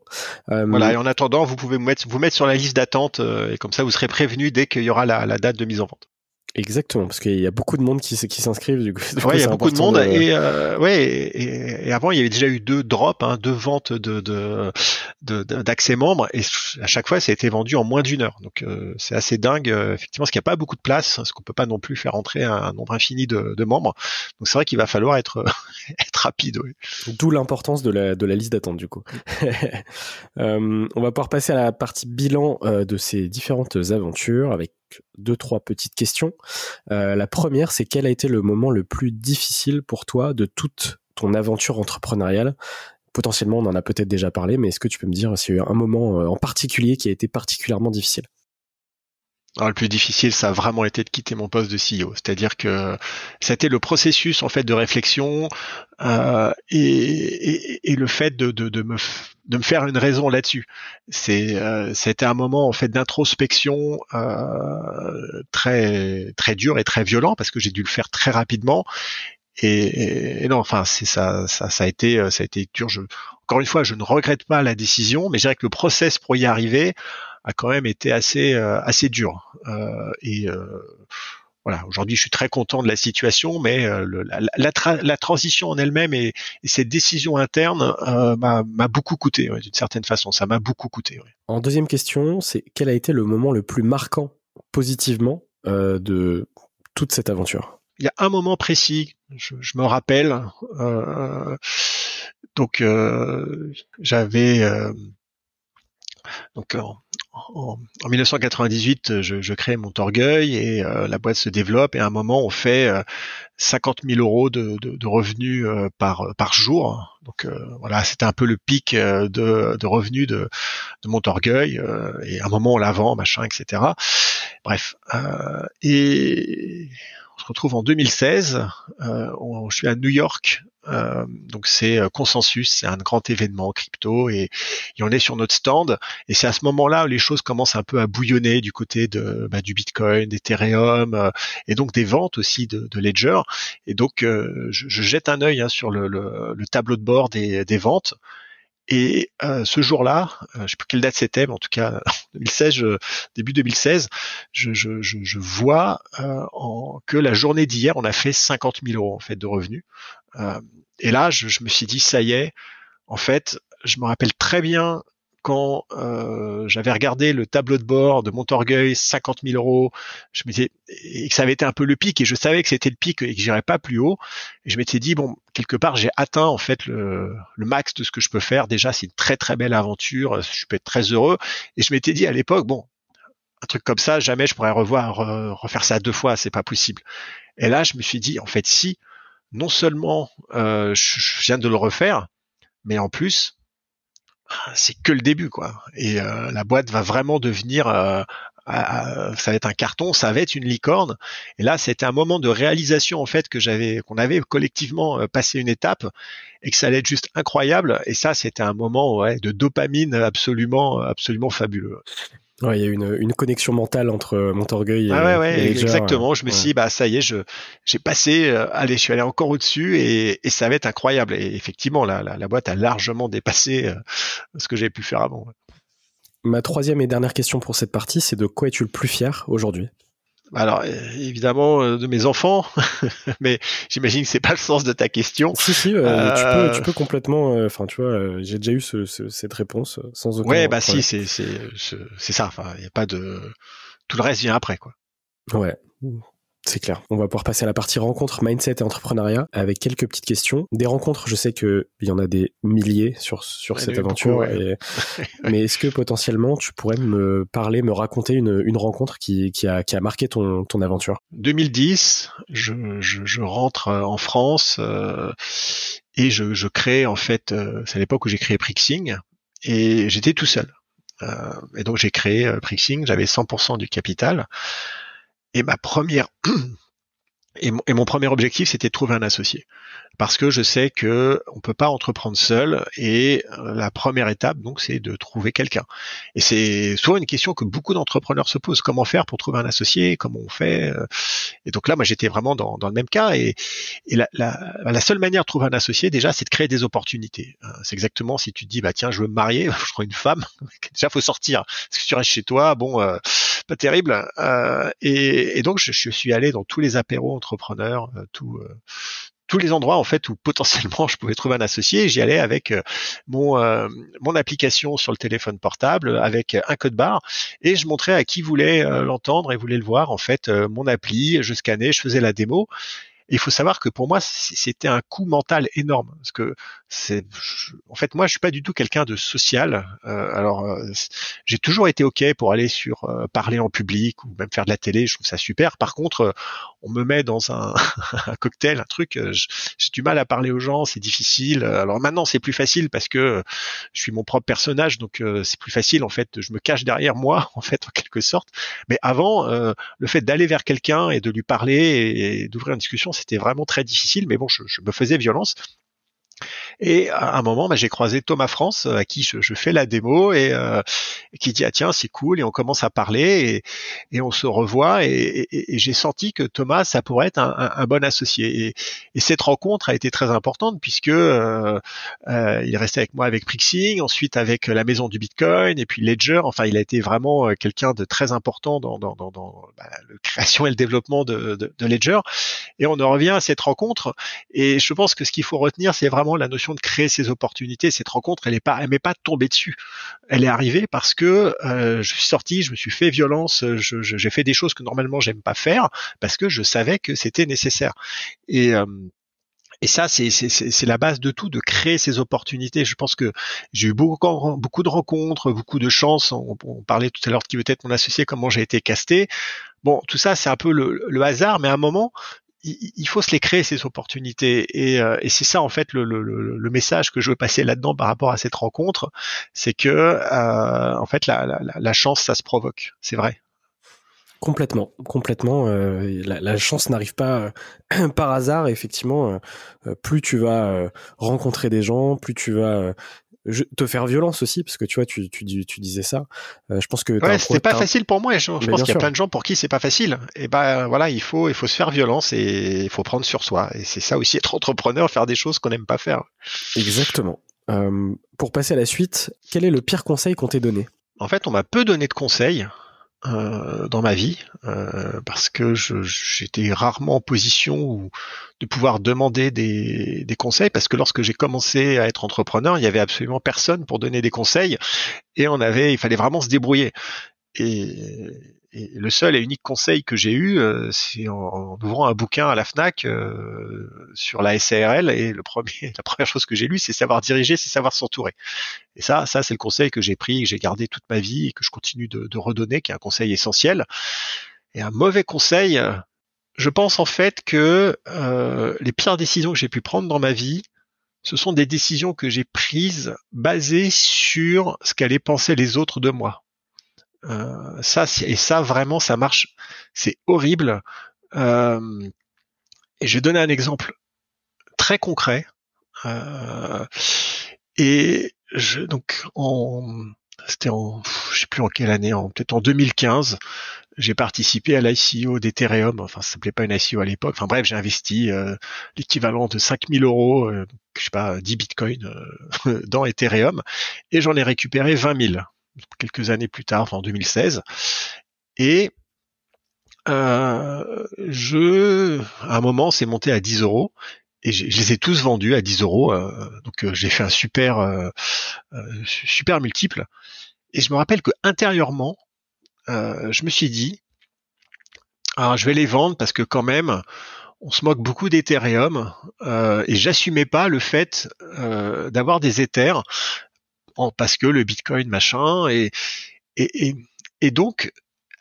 voilà. Et en attendant, vous pouvez vous mettre, vous mettre sur la liste d'attente et comme ça vous serez prévenu dès qu'il y aura la, date de mise en vente. Exactement, parce qu'il y a beaucoup de monde qui, qui s'inscrivent. Du coup, ouais, il y a beaucoup de monde. Et, euh, ouais, et, et, avant, il y avait déjà eu deux drops, hein, deux ventes de, de, d'accès membres, et à chaque fois, ça a été vendu en moins d'une heure. Donc, euh, c'est assez dingue, euh, effectivement, parce qu'il n'y a pas beaucoup de place, parce qu'on peut pas non plus faire entrer un, nombre infini de, de membres. Donc, c'est vrai qu'il va falloir être, être rapide. Oui. D'où l'importance de la, de la liste d'attente, du coup. euh, on va pouvoir passer à la partie bilan euh, de ces différentes aventures avec deux, trois petites questions. Euh, la première, c'est quel a été le moment le plus difficile pour toi de toute ton aventure entrepreneuriale? Potentiellement, on en a peut-être déjà parlé, mais est-ce que tu peux me dire s'il y a eu un moment euh, en particulier qui a été particulièrement difficile? Alors, le plus difficile, ça a vraiment été de quitter mon poste de CEO. C'est-à-dire que été le processus en fait de réflexion euh, et, et, le fait de, de, de, me, de me faire une raison là-dessus. C'est euh, c'était un moment en fait d'introspection euh, très très dur et très violent parce que j'ai dû le faire très rapidement. Et, et, non, enfin, c'est ça, ça, ça a été, ça a été dur. Je, encore une fois, je ne regrette pas la décision, mais je dirais que le process pour y arriver a quand même été assez euh, assez dur. Euh, et euh, voilà, aujourd'hui, je suis très content de la situation, mais la, la, transition en elle-même et, cette décision interne m'a beaucoup coûté, d'une certaine façon. Ça m'a beaucoup coûté. En deuxième question, c'est quel a été le moment le plus marquant positivement de toute cette aventure? Il y a un moment précis, je, je me rappelle. donc, j'avais donc en, 1998, je, je, crée Montorgueil et euh, la boîte se développe et à un moment on fait 50 euh, 000 euros de, de, revenus euh, par par jour. Donc voilà, c'était un peu le pic de, de revenus de, de Montorgueil et à un moment on la vend, machin, etc. Bref. et se retrouve en 2016. je suis à New York euh, donc c'est euh, Consensus, c'est un grand événement crypto et, et, on est sur notre stand et c'est à ce moment-là où les choses commencent un peu à bouillonner du côté de bah, du Bitcoin, d'Ethereum euh, et donc des ventes aussi de, Ledger. Et donc je, je, jette un œil hein, sur le, le, le, tableau de bord des ventes. Et euh, ce jour-là, je sais pas quelle date c'était, mais en tout cas 2016, je, début 2016, je, vois euh, que la journée d'hier, on a fait 50 000 euros en fait de revenus. Euh, et là, je, me suis dit, ça y est, en fait, je me rappelle très bien quand euh, j'avais regardé le tableau de bord de Montorgueil, 50 000 euros, je m'étais et que ça avait été un peu le pic et je savais que c'était le pic et que j'irais pas plus haut. Et je m'étais dit bon, quelque part j'ai atteint en fait le, le, max de ce que je peux faire. Déjà, c'est une très très belle aventure. Je peux être très heureux. Et je m'étais dit à l'époque bon, un truc comme ça, jamais je pourrais revoir refaire ça deux fois, c'est pas possible. Et là, je me suis dit en fait si non seulement euh, je, viens de le refaire, mais en plus, c'est que le début, quoi. Et euh, la boîte va vraiment devenir, euh, ça va être un carton, ça va être une licorne. Et là, c'était un moment de réalisation en fait que j'avais, qu'on avait collectivement passé une étape et que ça allait être juste incroyable. Et ça, c'était un moment ouais, de dopamine absolument, absolument fabuleux. Ouais, il y a une, une connexion mentale entre Montorgueil et, ah ouais, ouais, exactement. Je me suis dit, bah ça y est, je j'ai passé, euh, allez, je suis allé encore au-dessus et, et, ça va être incroyable. Et effectivement, la, la, la boîte a largement dépassé euh, ce que j'avais pu faire avant. Ma troisième et dernière question pour cette partie, c'est de quoi es-tu le plus fier aujourd'hui? Alors évidemment euh, de mes enfants, mais j'imagine que c'est pas le sens de ta question. Si si, euh, tu, peux, euh, tu peux complètement. Enfin, tu vois, j'ai déjà eu ce, cette réponse sans aucun. Ouais, bah si, c'est c'est c'est ça. Enfin, il y a pas de tout le reste vient après quoi. Ouais. C'est clair. On va pouvoir passer à la partie rencontre, mindset et entrepreneuriat avec quelques petites questions. Des rencontres, je sais qu'il y en a des milliers sur, sur cette aventure. mais est-ce que potentiellement tu pourrais me parler, me raconter une, une rencontre qui, qui, a, qui a marqué ton, ton aventure? 2010, je, je, je rentre euh, en France euh, et je, je crée en fait, euh, c'est à l'époque où j'ai créé Prixing et j'étais tout seul. Euh, et donc j'ai créé euh, Prixing, j'avais 100% du capital. Et ma première et mon, premier objectif, c'était de trouver un associé, parce que je sais que on peut pas entreprendre seul, et euh, la première étape, donc, c'est de trouver quelqu'un. Et c'est souvent une question que beaucoup d'entrepreneurs se posent comment faire pour trouver un associé, comment on fait? Euh. Et donc là, moi, j'étais vraiment dans, le même cas, et, la, seule manière de trouver un associé, déjà, c'est de créer des opportunités. Euh, c'est exactement si tu te dis, bah tiens, je veux me marier, je crois une femme, déjà, faut sortir. Parce que tu restes chez toi, bon pas terrible. Euh, et, donc je, suis allé dans tous les apéros entrepreneurs, euh, tout, euh, tous les endroits en fait où potentiellement je pouvais trouver un associé. J'y allais avec mon mon application sur le téléphone portable, avec un code barre, et je montrais à qui voulait l'entendre et voulait le voir en fait mon appli. Je scannais, je faisais la démo il faut savoir que pour moi, c'était un coup mental énorme parce que c'est, en fait, moi, je suis pas du tout quelqu'un de social. Euh, alors, euh, j'ai toujours été ok pour aller sur euh, parler en public ou même faire de la télé. Je trouve ça super. Par contre, on me met dans un, un cocktail, un truc, j'ai du mal à parler aux gens, c'est difficile. Alors maintenant, c'est plus facile parce que je suis mon propre personnage, donc c'est plus facile. En fait, je me cache derrière moi, en fait, en quelque sorte. Mais avant, le fait d'aller vers quelqu'un et de lui parler et d'ouvrir une discussion, c'était vraiment très difficile, mais bon, je, me faisais violence. Et à un moment, bah, j'ai croisé Thomas France euh, à qui je, fais la démo et euh, qui dit ah tiens c'est cool et on commence à parler et, et on se revoit et, et, j'ai senti que Thomas ça pourrait être un, un, bon associé et, cette rencontre a été très importante puisque euh, euh, il est resté avec moi avec Prixing, ensuite avec la maison du Bitcoin et puis Ledger. Enfin il a été vraiment euh, quelqu'un de très important dans, dans, dans, dans bah, la création et le développement de, de, de Ledger et on en revient à cette rencontre et je pense que ce qu'il faut retenir c'est vraiment la notion de créer ces opportunités. Cette rencontre, elle est pas, elle m'est pas tombée dessus. Elle est arrivée parce que euh, je suis sorti, je me suis fait violence, j'ai fait des choses que normalement j'aime pas faire parce que je savais que c'était nécessaire. Et euh, et ça, c'est la base de tout, de créer ces opportunités. Je pense que j'ai eu beaucoup, beaucoup de rencontres, beaucoup de chances. On, parlait tout à l'heure de qui veut être mon associé, comment j'ai été casté. Bon, tout ça, c'est un peu le, le, hasard, mais à un moment, il faut se les créer ces opportunités et, euh, et c'est ça en fait le, le, le, message que je veux passer là-dedans par rapport à cette rencontre, c'est que euh, en fait la, la, la, chance ça se provoque, c'est vrai. Complètement, complètement. Euh, la, chance n'arrive pas euh, par hasard. Effectivement, euh, plus tu vas rencontrer des gens, plus tu vas te faire violence aussi, parce que tu vois, tu, tu, tu disais ça. je pense que ouais, c'était pas facile pour moi. je, pense qu'il y a plein de gens pour qui c'est pas facile. Et ben voilà, il faut il faut se faire violence et il faut prendre sur soi. Et c'est ça aussi être entrepreneur, faire des choses qu'on n'aime pas faire. Exactement. pour passer à la suite, quel est le pire conseil qu'on t'ait donné? En fait, on m'a peu donné de conseils. Euh, dans ma vie euh, parce que j'étais rarement en position de pouvoir demander des, des conseils parce que lorsque j'ai commencé à être entrepreneur, il y avait absolument personne pour donner des conseils et on avait, il fallait vraiment se débrouiller. Et, le seul et unique conseil que j'ai eu, euh, c'est en, ouvrant un bouquin à la Fnac euh, sur la SARL. Et le premier, la première chose que j'ai lu, c'est savoir diriger, c'est savoir s'entourer. Et ça, ça c'est le conseil que j'ai pris, que j'ai gardé toute ma vie et que je continue de, de, redonner, qui est un conseil essentiel. Et un mauvais conseil, je pense en fait que euh, les pires décisions que j'ai pu prendre dans ma vie, ce sont des décisions que j'ai prises basées sur ce qu'allaient penser les autres de moi. Euh, ça et ça vraiment ça marche, c'est horrible. Euh, et je vais donner un exemple très concret. Euh, et je donc en c'était en je sais plus en quelle année, en peut-être en 2015, j'ai participé à l'ICO d'Ethereum. Enfin, ça s'appelait pas une ICO à l'époque. Enfin bref, j'ai investi euh, l'équivalent de 5000 euros, euh, je sais pas, 10 bitcoins dans Ethereum, et j'en ai récupéré 20 000 quelques années plus tard, enfin en 2016. Et euh, je, à un moment, c'est monté à 10 euros et je, les ai tous vendus à 10 euros. Euh, donc euh, j'ai fait un super, super multiple. Et je me rappelle que intérieurement, je me suis dit, alors je vais les vendre parce que quand même, on se moque beaucoup d'Ethereum et j'assumais pas le fait d'avoir des Ethers parce que le Bitcoin machin et et, donc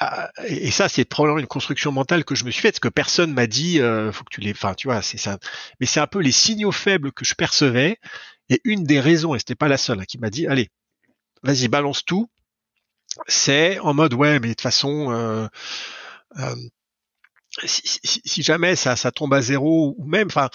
ah, et ça c'est probablement une construction mentale que je me suis faite parce que personne m'a dit euh, faut que tu les enfin tu vois c'est ça. Mais c'est un peu les signaux faibles que je percevais et une des raisons et c'était pas la seule hein, qui m'a dit allez vas-y balance tout c'est en mode ouais mais de toute façon euh, euh, si, si, jamais ça, ça tombe à zéro ou même enfin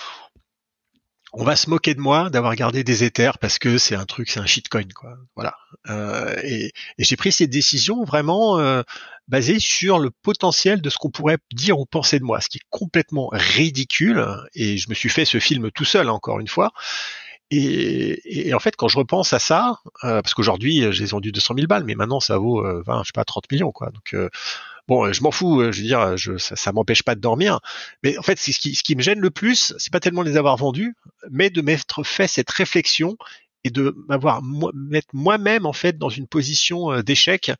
on va se moquer de moi d'avoir gardé des éthers parce que c'est un truc, c'est un shitcoin, quoi. Voilà. Euh, et, j'ai pris cette décision vraiment euh, basée sur le potentiel de ce qu'on pourrait dire ou penser de moi, ce qui est complètement ridicule. Et je me suis fait ce film tout seul, encore une fois. Et, en fait, quand je repense à ça, euh, parce qu'aujourd'hui, j'ai vendu 200 000 balles, mais maintenant ça vaut 20, je sais pas, 30 millions, quoi. Donc Bon, euh, je m'en fous, euh, je veux dire, euh, ça, m'empêche pas de dormir. Mais en fait, ce qui, me gêne le plus, c'est pas tellement les avoir vendus, mais de m'être fait cette réflexion et de m'avoir mettre moi-même en fait dans une position d'échec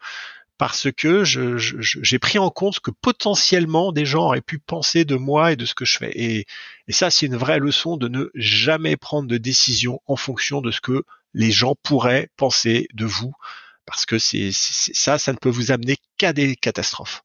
parce que j'ai pris en compte ce que potentiellement des gens auraient pu penser de moi et de ce que je fais. Et ça, c'est une vraie leçon de ne jamais prendre de décision en fonction de ce que les gens pourraient penser de vous parce que c'est ça, ça ne peut vous amener qu'à des catastrophes.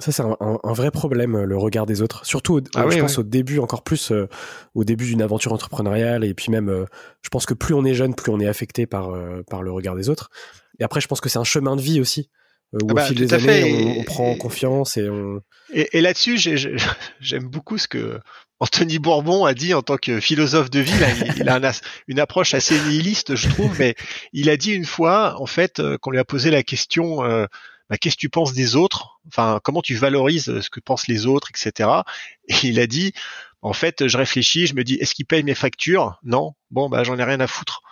Ça, c'est un, un, vrai problème, le regard des autres. Surtout, ah je pense au début, encore plus euh, au début d'une aventure entrepreneuriale. Et puis même, euh, je pense que plus on est jeune, plus on est affecté par, euh, par le regard des autres. Et après, je pense que c'est un chemin de vie aussi. où ah au bah, fil des années, on, on, prend confiance et on... Et, et là-dessus, j'aime beaucoup ce que Anthony Bourbon a dit en tant que philosophe de vie, il, a une approche assez nihiliste, je trouve, mais il a dit une fois, en fait, euh, qu'on lui a posé la question, euh, bah, qu'est-ce que tu penses des autres? Enfin, comment tu valorises ce que pensent les autres, etc. Et il a dit, en fait, je réfléchis, je me dis, est-ce qu'ils payent mes factures? Non. Bon, bah, j'en ai rien à foutre.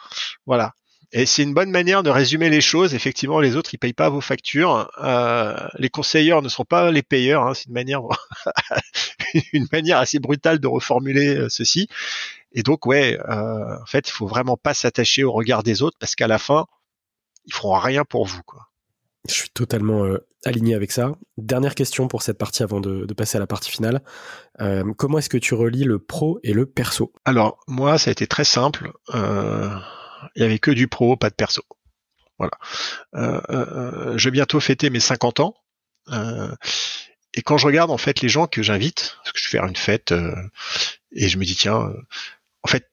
Voilà. Et c'est une bonne manière de résumer les choses. Effectivement, les autres, ils payent pas vos factures. Euh, les conseilleurs ne sont pas les payeurs. Hein. C'est une manière, une manière assez brutale de reformuler euh, ceci. Et donc, ouais, euh, en fait, il faut vraiment pas s'attacher au regard des autres parce qu'à la fin, ils feront rien pour vous, quoi. Je suis totalement euh, aligné avec ça. Dernière question pour cette partie avant de, de passer à la partie finale. Euh, comment est-ce que tu relis le pro et le perso? Alors moi, ça a été très simple. Euh, il y avait que du pro, pas de perso. Voilà. Euh, euh, euh, je vais bientôt fêter mes 50 ans. et quand je regarde en fait les gens que j'invite, parce que je vais faire une fête, et je me dis tiens, en fait,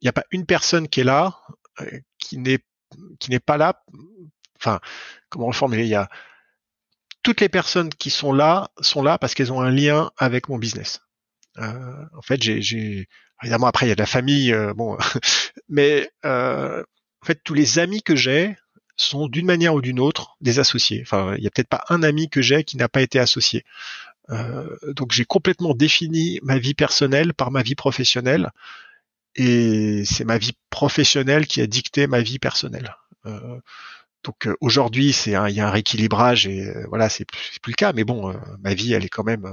il n'y a pas une personne qui est là qui n'est qui n'est pas là. Enfin, comment reformuler Il y a toutes les personnes qui sont là sont là parce qu'elles ont un lien avec mon business. Euh, en fait, j'ai, évidemment après il y a de la famille, euh, bon, mais euh, en fait tous les amis que j'ai sont d'une manière ou d'une autre des associés. Enfin, il y a peut-être pas un ami que j'ai qui n'a pas été associé. donc j'ai complètement défini ma vie personnelle par ma vie professionnelle et c'est ma vie professionnelle qui a dicté ma vie personnelle. Euh, donc euh, aujourd'hui, c'est il y a un rééquilibrage et euh, voilà, c'est plus, plus le cas. Mais bon, ma vie, elle est quand même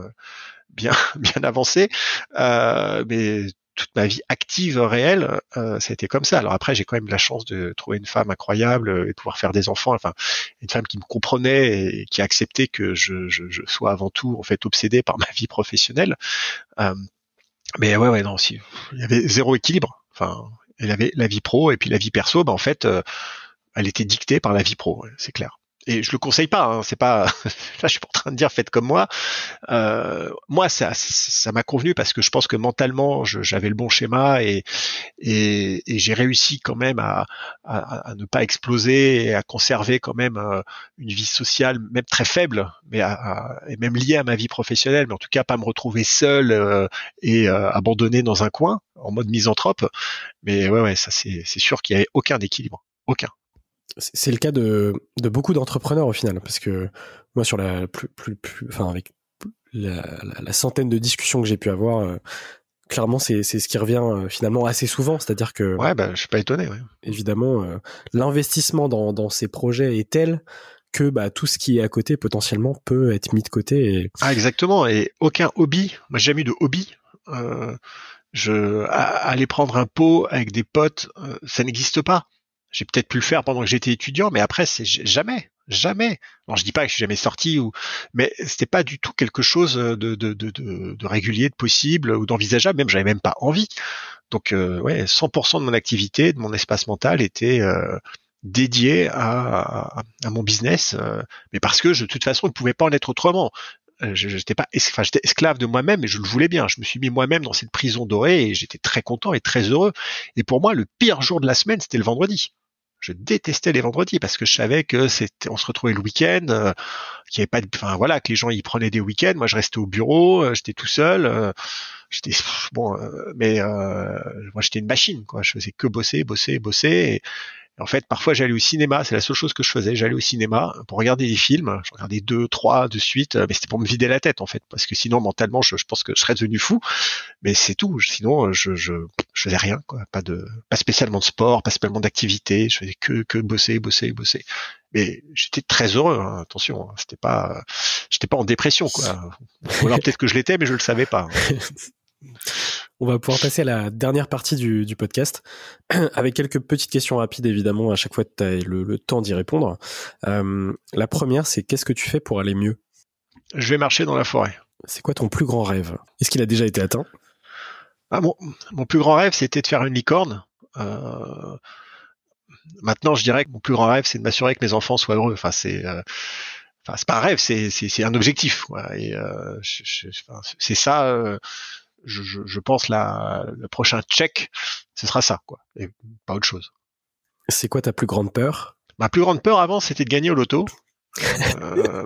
bien bien avancée. mais toute ma vie active réelle, euh, ça a été comme ça. Alors après, j'ai quand même la chance de trouver une femme incroyable et de pouvoir faire des enfants. Enfin, une femme qui me comprenait et qui a accepté que je, sois avant tout en fait obsédé par ma vie professionnelle. Euh, mais ouais, ouais, non, si il y avait zéro équilibre. Enfin, il avait la vie pro et puis la vie perso, bah en fait, euh, elle était dictée par la vie pro, c'est clair et je le conseille pas. Hein, c'est pas là, je suis pas en train de dire faites comme moi. Euh, moi, ça, ça m'a convenu parce que je pense que mentalement, j'avais le bon schéma et et, et j'ai réussi quand même à, à, à, ne pas exploser et à conserver quand même euh, une vie sociale, même très faible, mais à, et même liée à ma vie professionnelle, mais en tout cas pas me retrouver seul euh, et euh, abandonné dans un coin en mode misanthrope. Mais ouais, ouais, ça c'est sûr qu'il y avait aucun équilibre, aucun c'est le cas de, de beaucoup d'entrepreneurs au final, parce que moi sur la plus, plus, plus enfin avec la, la, centaine de discussions que j'ai pu avoir, euh, clairement c'est ce qui revient euh, finalement assez souvent, c'est-à-dire que ouais, bah, je suis pas étonné. Ouais. Évidemment, euh, l'investissement dans, dans ces projets est tel que bah, tout ce qui est à côté potentiellement peut être mis de côté. Et... Ah exactement, et aucun hobby, moi j'ai jamais eu de hobby. je aller prendre un pot avec des potes, ça n'existe pas j'ai peut-être pu le faire pendant que j'étais étudiant, mais après c'est jamais, jamais. Non, je dis pas que je suis jamais sorti ou, mais c'était pas du tout quelque chose de, de, de, de régulier, de possible ou d'envisageable. Même j'avais même pas envie. Donc euh, ouais, 100% de mon activité, de mon espace mental était euh, dédié à, à, mon business, euh, mais parce que je, de toute façon, je ne pouvais pas en être autrement. Euh, je n'étais pas, enfin, j'étais esclave de moi-même et je le voulais bien. Je me suis mis moi-même dans cette prison dorée et j'étais très content et très heureux. Et pour moi, le pire jour de la semaine, c'était le vendredi je détestais les vendredis parce que je savais que c'était, on se retrouvait le week-end, euh, qu'il y avait pas, de, enfin voilà, que les gens y prenaient des week-ends. Moi, je restais au bureau, euh, j'étais tout seul. Euh, j'étais bon, mais moi, j'étais une machine, quoi. Je faisais que bosser, bosser, bosser. Et, en fait, parfois, j'allais au cinéma. C'est la seule chose que je faisais. J'allais au cinéma pour regarder des films. Je regardais deux, trois de suite, mais c'était pour me vider la tête, en fait, parce que sinon, mentalement, je, je pense que je serais devenu fou. Mais c'est tout. Sinon, je, je, je faisais rien, quoi. Pas de, pas spécialement de sport, pas spécialement d'activité. Je faisais que, que bosser, bosser, bosser. Mais j'étais très heureux. Hein. attention, hein. c'était pas, j'étais pas en dépression, quoi. Ou alors peut-être que je l'étais, mais je le savais pas. On va pouvoir passer à la dernière partie du, podcast avec quelques petites questions rapides évidemment à chaque fois tu as le, temps d'y répondre. Euh, la première c'est qu'est-ce que tu fais pour aller mieux? Je vais marcher dans la forêt. C'est quoi ton plus grand rêve? Est-ce qu'il a déjà été atteint? Ah, mon, plus grand rêve c'était de faire une licorne. Euh, maintenant je dirais que mon plus grand rêve c'est de m'assurer que mes enfants soient heureux. Enfin c'est euh, Enfin, c'est pas un rêve, c'est c'est un objectif. Et c'est ça je, je, pense la, le prochain check, ce sera ça, quoi, et pas autre chose. C'est quoi ta plus grande peur? Ma plus grande peur avant, c'était de gagner au loto, euh,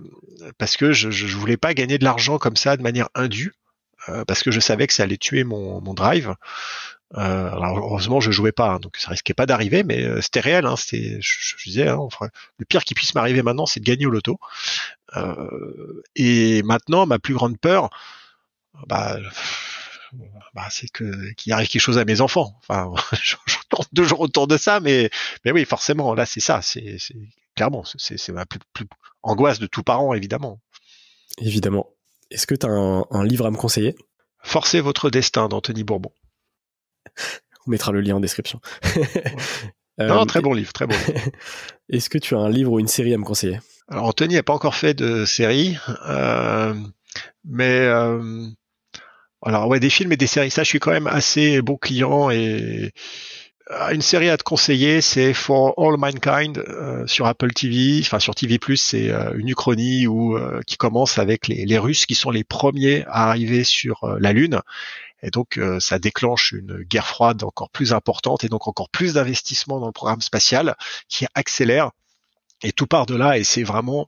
parce que je, je voulais pas gagner de l'argent comme ça de manière indue, euh, parce que je savais que ça allait tuer mon, mon drive. Euh, alors heureusement, je jouais pas, hein, donc ça risquait pas d'arriver, mais euh, c'était réel. Hein, c'était, je, je, disais, hein, le pire qui puisse m'arriver maintenant, c'est de gagner au loto. Euh, et maintenant, ma plus grande peur, bah bah, c'est que qu'il arrive quelque chose à mes enfants. Enfin, je, tourne toujours autour de ça, mais mais oui, forcément, là, c'est ça. C'est clairement, c'est ma plus, plus, angoisse de tout parent, évidemment. Évidemment. Est-ce que tu as un, livre à me conseiller? Forcez votre destin d'Anthony Bourbon. On mettra le lien en description. non, très bon livre, très bon. Est-ce que tu as un livre ou une série à me conseiller? Alors Anthony n'a pas encore fait de série, euh, mais euh, alors ouais, des films et des séries, ça je suis quand même assez bon client et euh, une série à te conseiller, c'est For All Mankind euh, sur Apple TV, enfin sur TV+, c'est euh, une uchronie où, qui commence avec les, les, Russes qui sont les premiers à arriver sur la Lune. Et donc ça déclenche une guerre froide encore plus importante et donc encore plus d'investissement dans le programme spatial qui accélère. Et tout part de là et c'est vraiment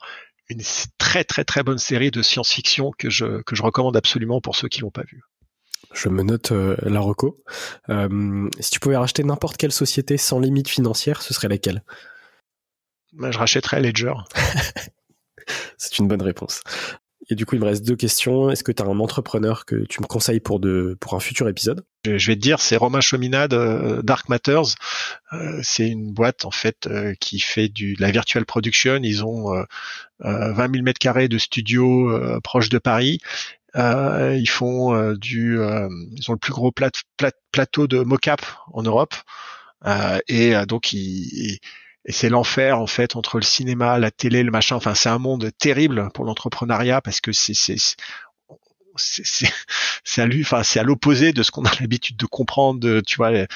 une très très très bonne série de science-fiction que je que je recommande absolument pour ceux qui l'ont pas vu. Je me note la reco. si tu pouvais racheter n'importe quelle société sans limite financière, ce serait laquelle? Ben, Je rachèterais Ledger. C'est une bonne réponse. Et du coup, il me reste deux questions. Est-ce que tu as un entrepreneur que tu me conseilles pour, de, pour un futur épisode? Je, vais te dire, c'est Romain Chominade, euh, Dark Matters. Euh, c'est une boîte en fait euh, qui fait du, de la virtual production. Ils ont 20 000 mètres carrés de studio proche de Paris. ils font du, ils ont le plus gros plateau de mocap en Europe. et donc ils et c'est l'enfer en fait entre le cinéma, la télé, le machin. Enfin, c'est un monde terrible pour l'entrepreneuriat parce que c'est c'est à lui, enfin à l'opposé de ce qu'on a l'habitude de comprendre. tu vois, les,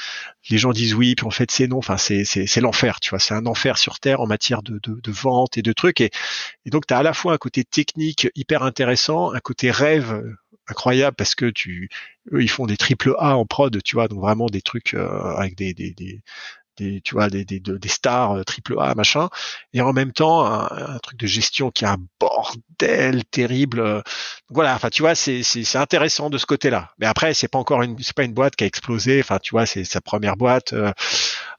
gens disent oui, puis en fait c'est non. Enfin c'est c'est l'enfer, tu vois. C'est un enfer sur terre en matière de, de, vente et de trucs. Et, donc tu as à la fois un côté technique hyper intéressant, un côté rêve incroyable parce que tu eux ils font des triple A en prod, tu vois, donc vraiment des trucs euh, avec des des tu vois des, des, des stars euh, triple A machin. Et en même temps un, truc de gestion qui est un bordel terrible euh. voilà enfin tu vois c'est c'est intéressant de ce côté là mais après c'est pas encore une c'est pas une boîte qui a explosé. Enfin tu vois c'est sa première boîte euh.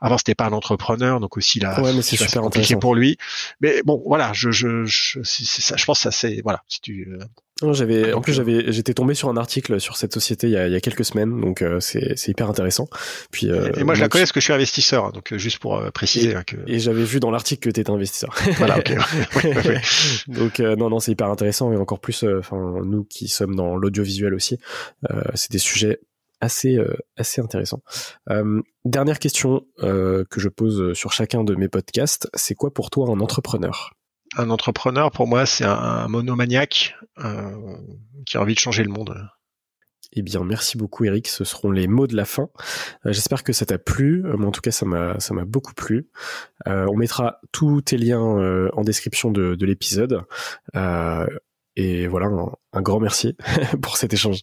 avant c'était pas un entrepreneur donc aussi là ouais, mais c'est super compliqué pour lui. Mais bon voilà je je je, ça, je pense que ça c'est voilà si tu j'avais, en plus, euh, j'avais, j'étais tombé sur un article sur cette société il y a, il y a quelques semaines, donc euh, c'est, c'est hyper intéressant. Puis, euh, et moi, je la connais parce que je suis investisseur, donc juste pour préciser. Et, hein, que... et j'avais vu dans l'article que tu étais investisseur. voilà, ok. donc non, non, c'est hyper intéressant et encore plus, enfin nous qui sommes dans l'audiovisuel aussi, c'est des sujets assez assez intéressants. dernière question que je pose sur chacun de mes podcasts, c'est quoi pour toi un entrepreneur? Un entrepreneur, pour moi, c'est un, monomaniaque euh, qui a envie de changer le monde. Eh bien, merci beaucoup, Eric. Ce seront les mots de la fin. Euh, j'espère que ça t'a plu. Euh, en tout cas, ça m'a, ça m'a beaucoup plu. on mettra tous tes liens en description de, l'épisode. et voilà, un grand merci pour cet échange.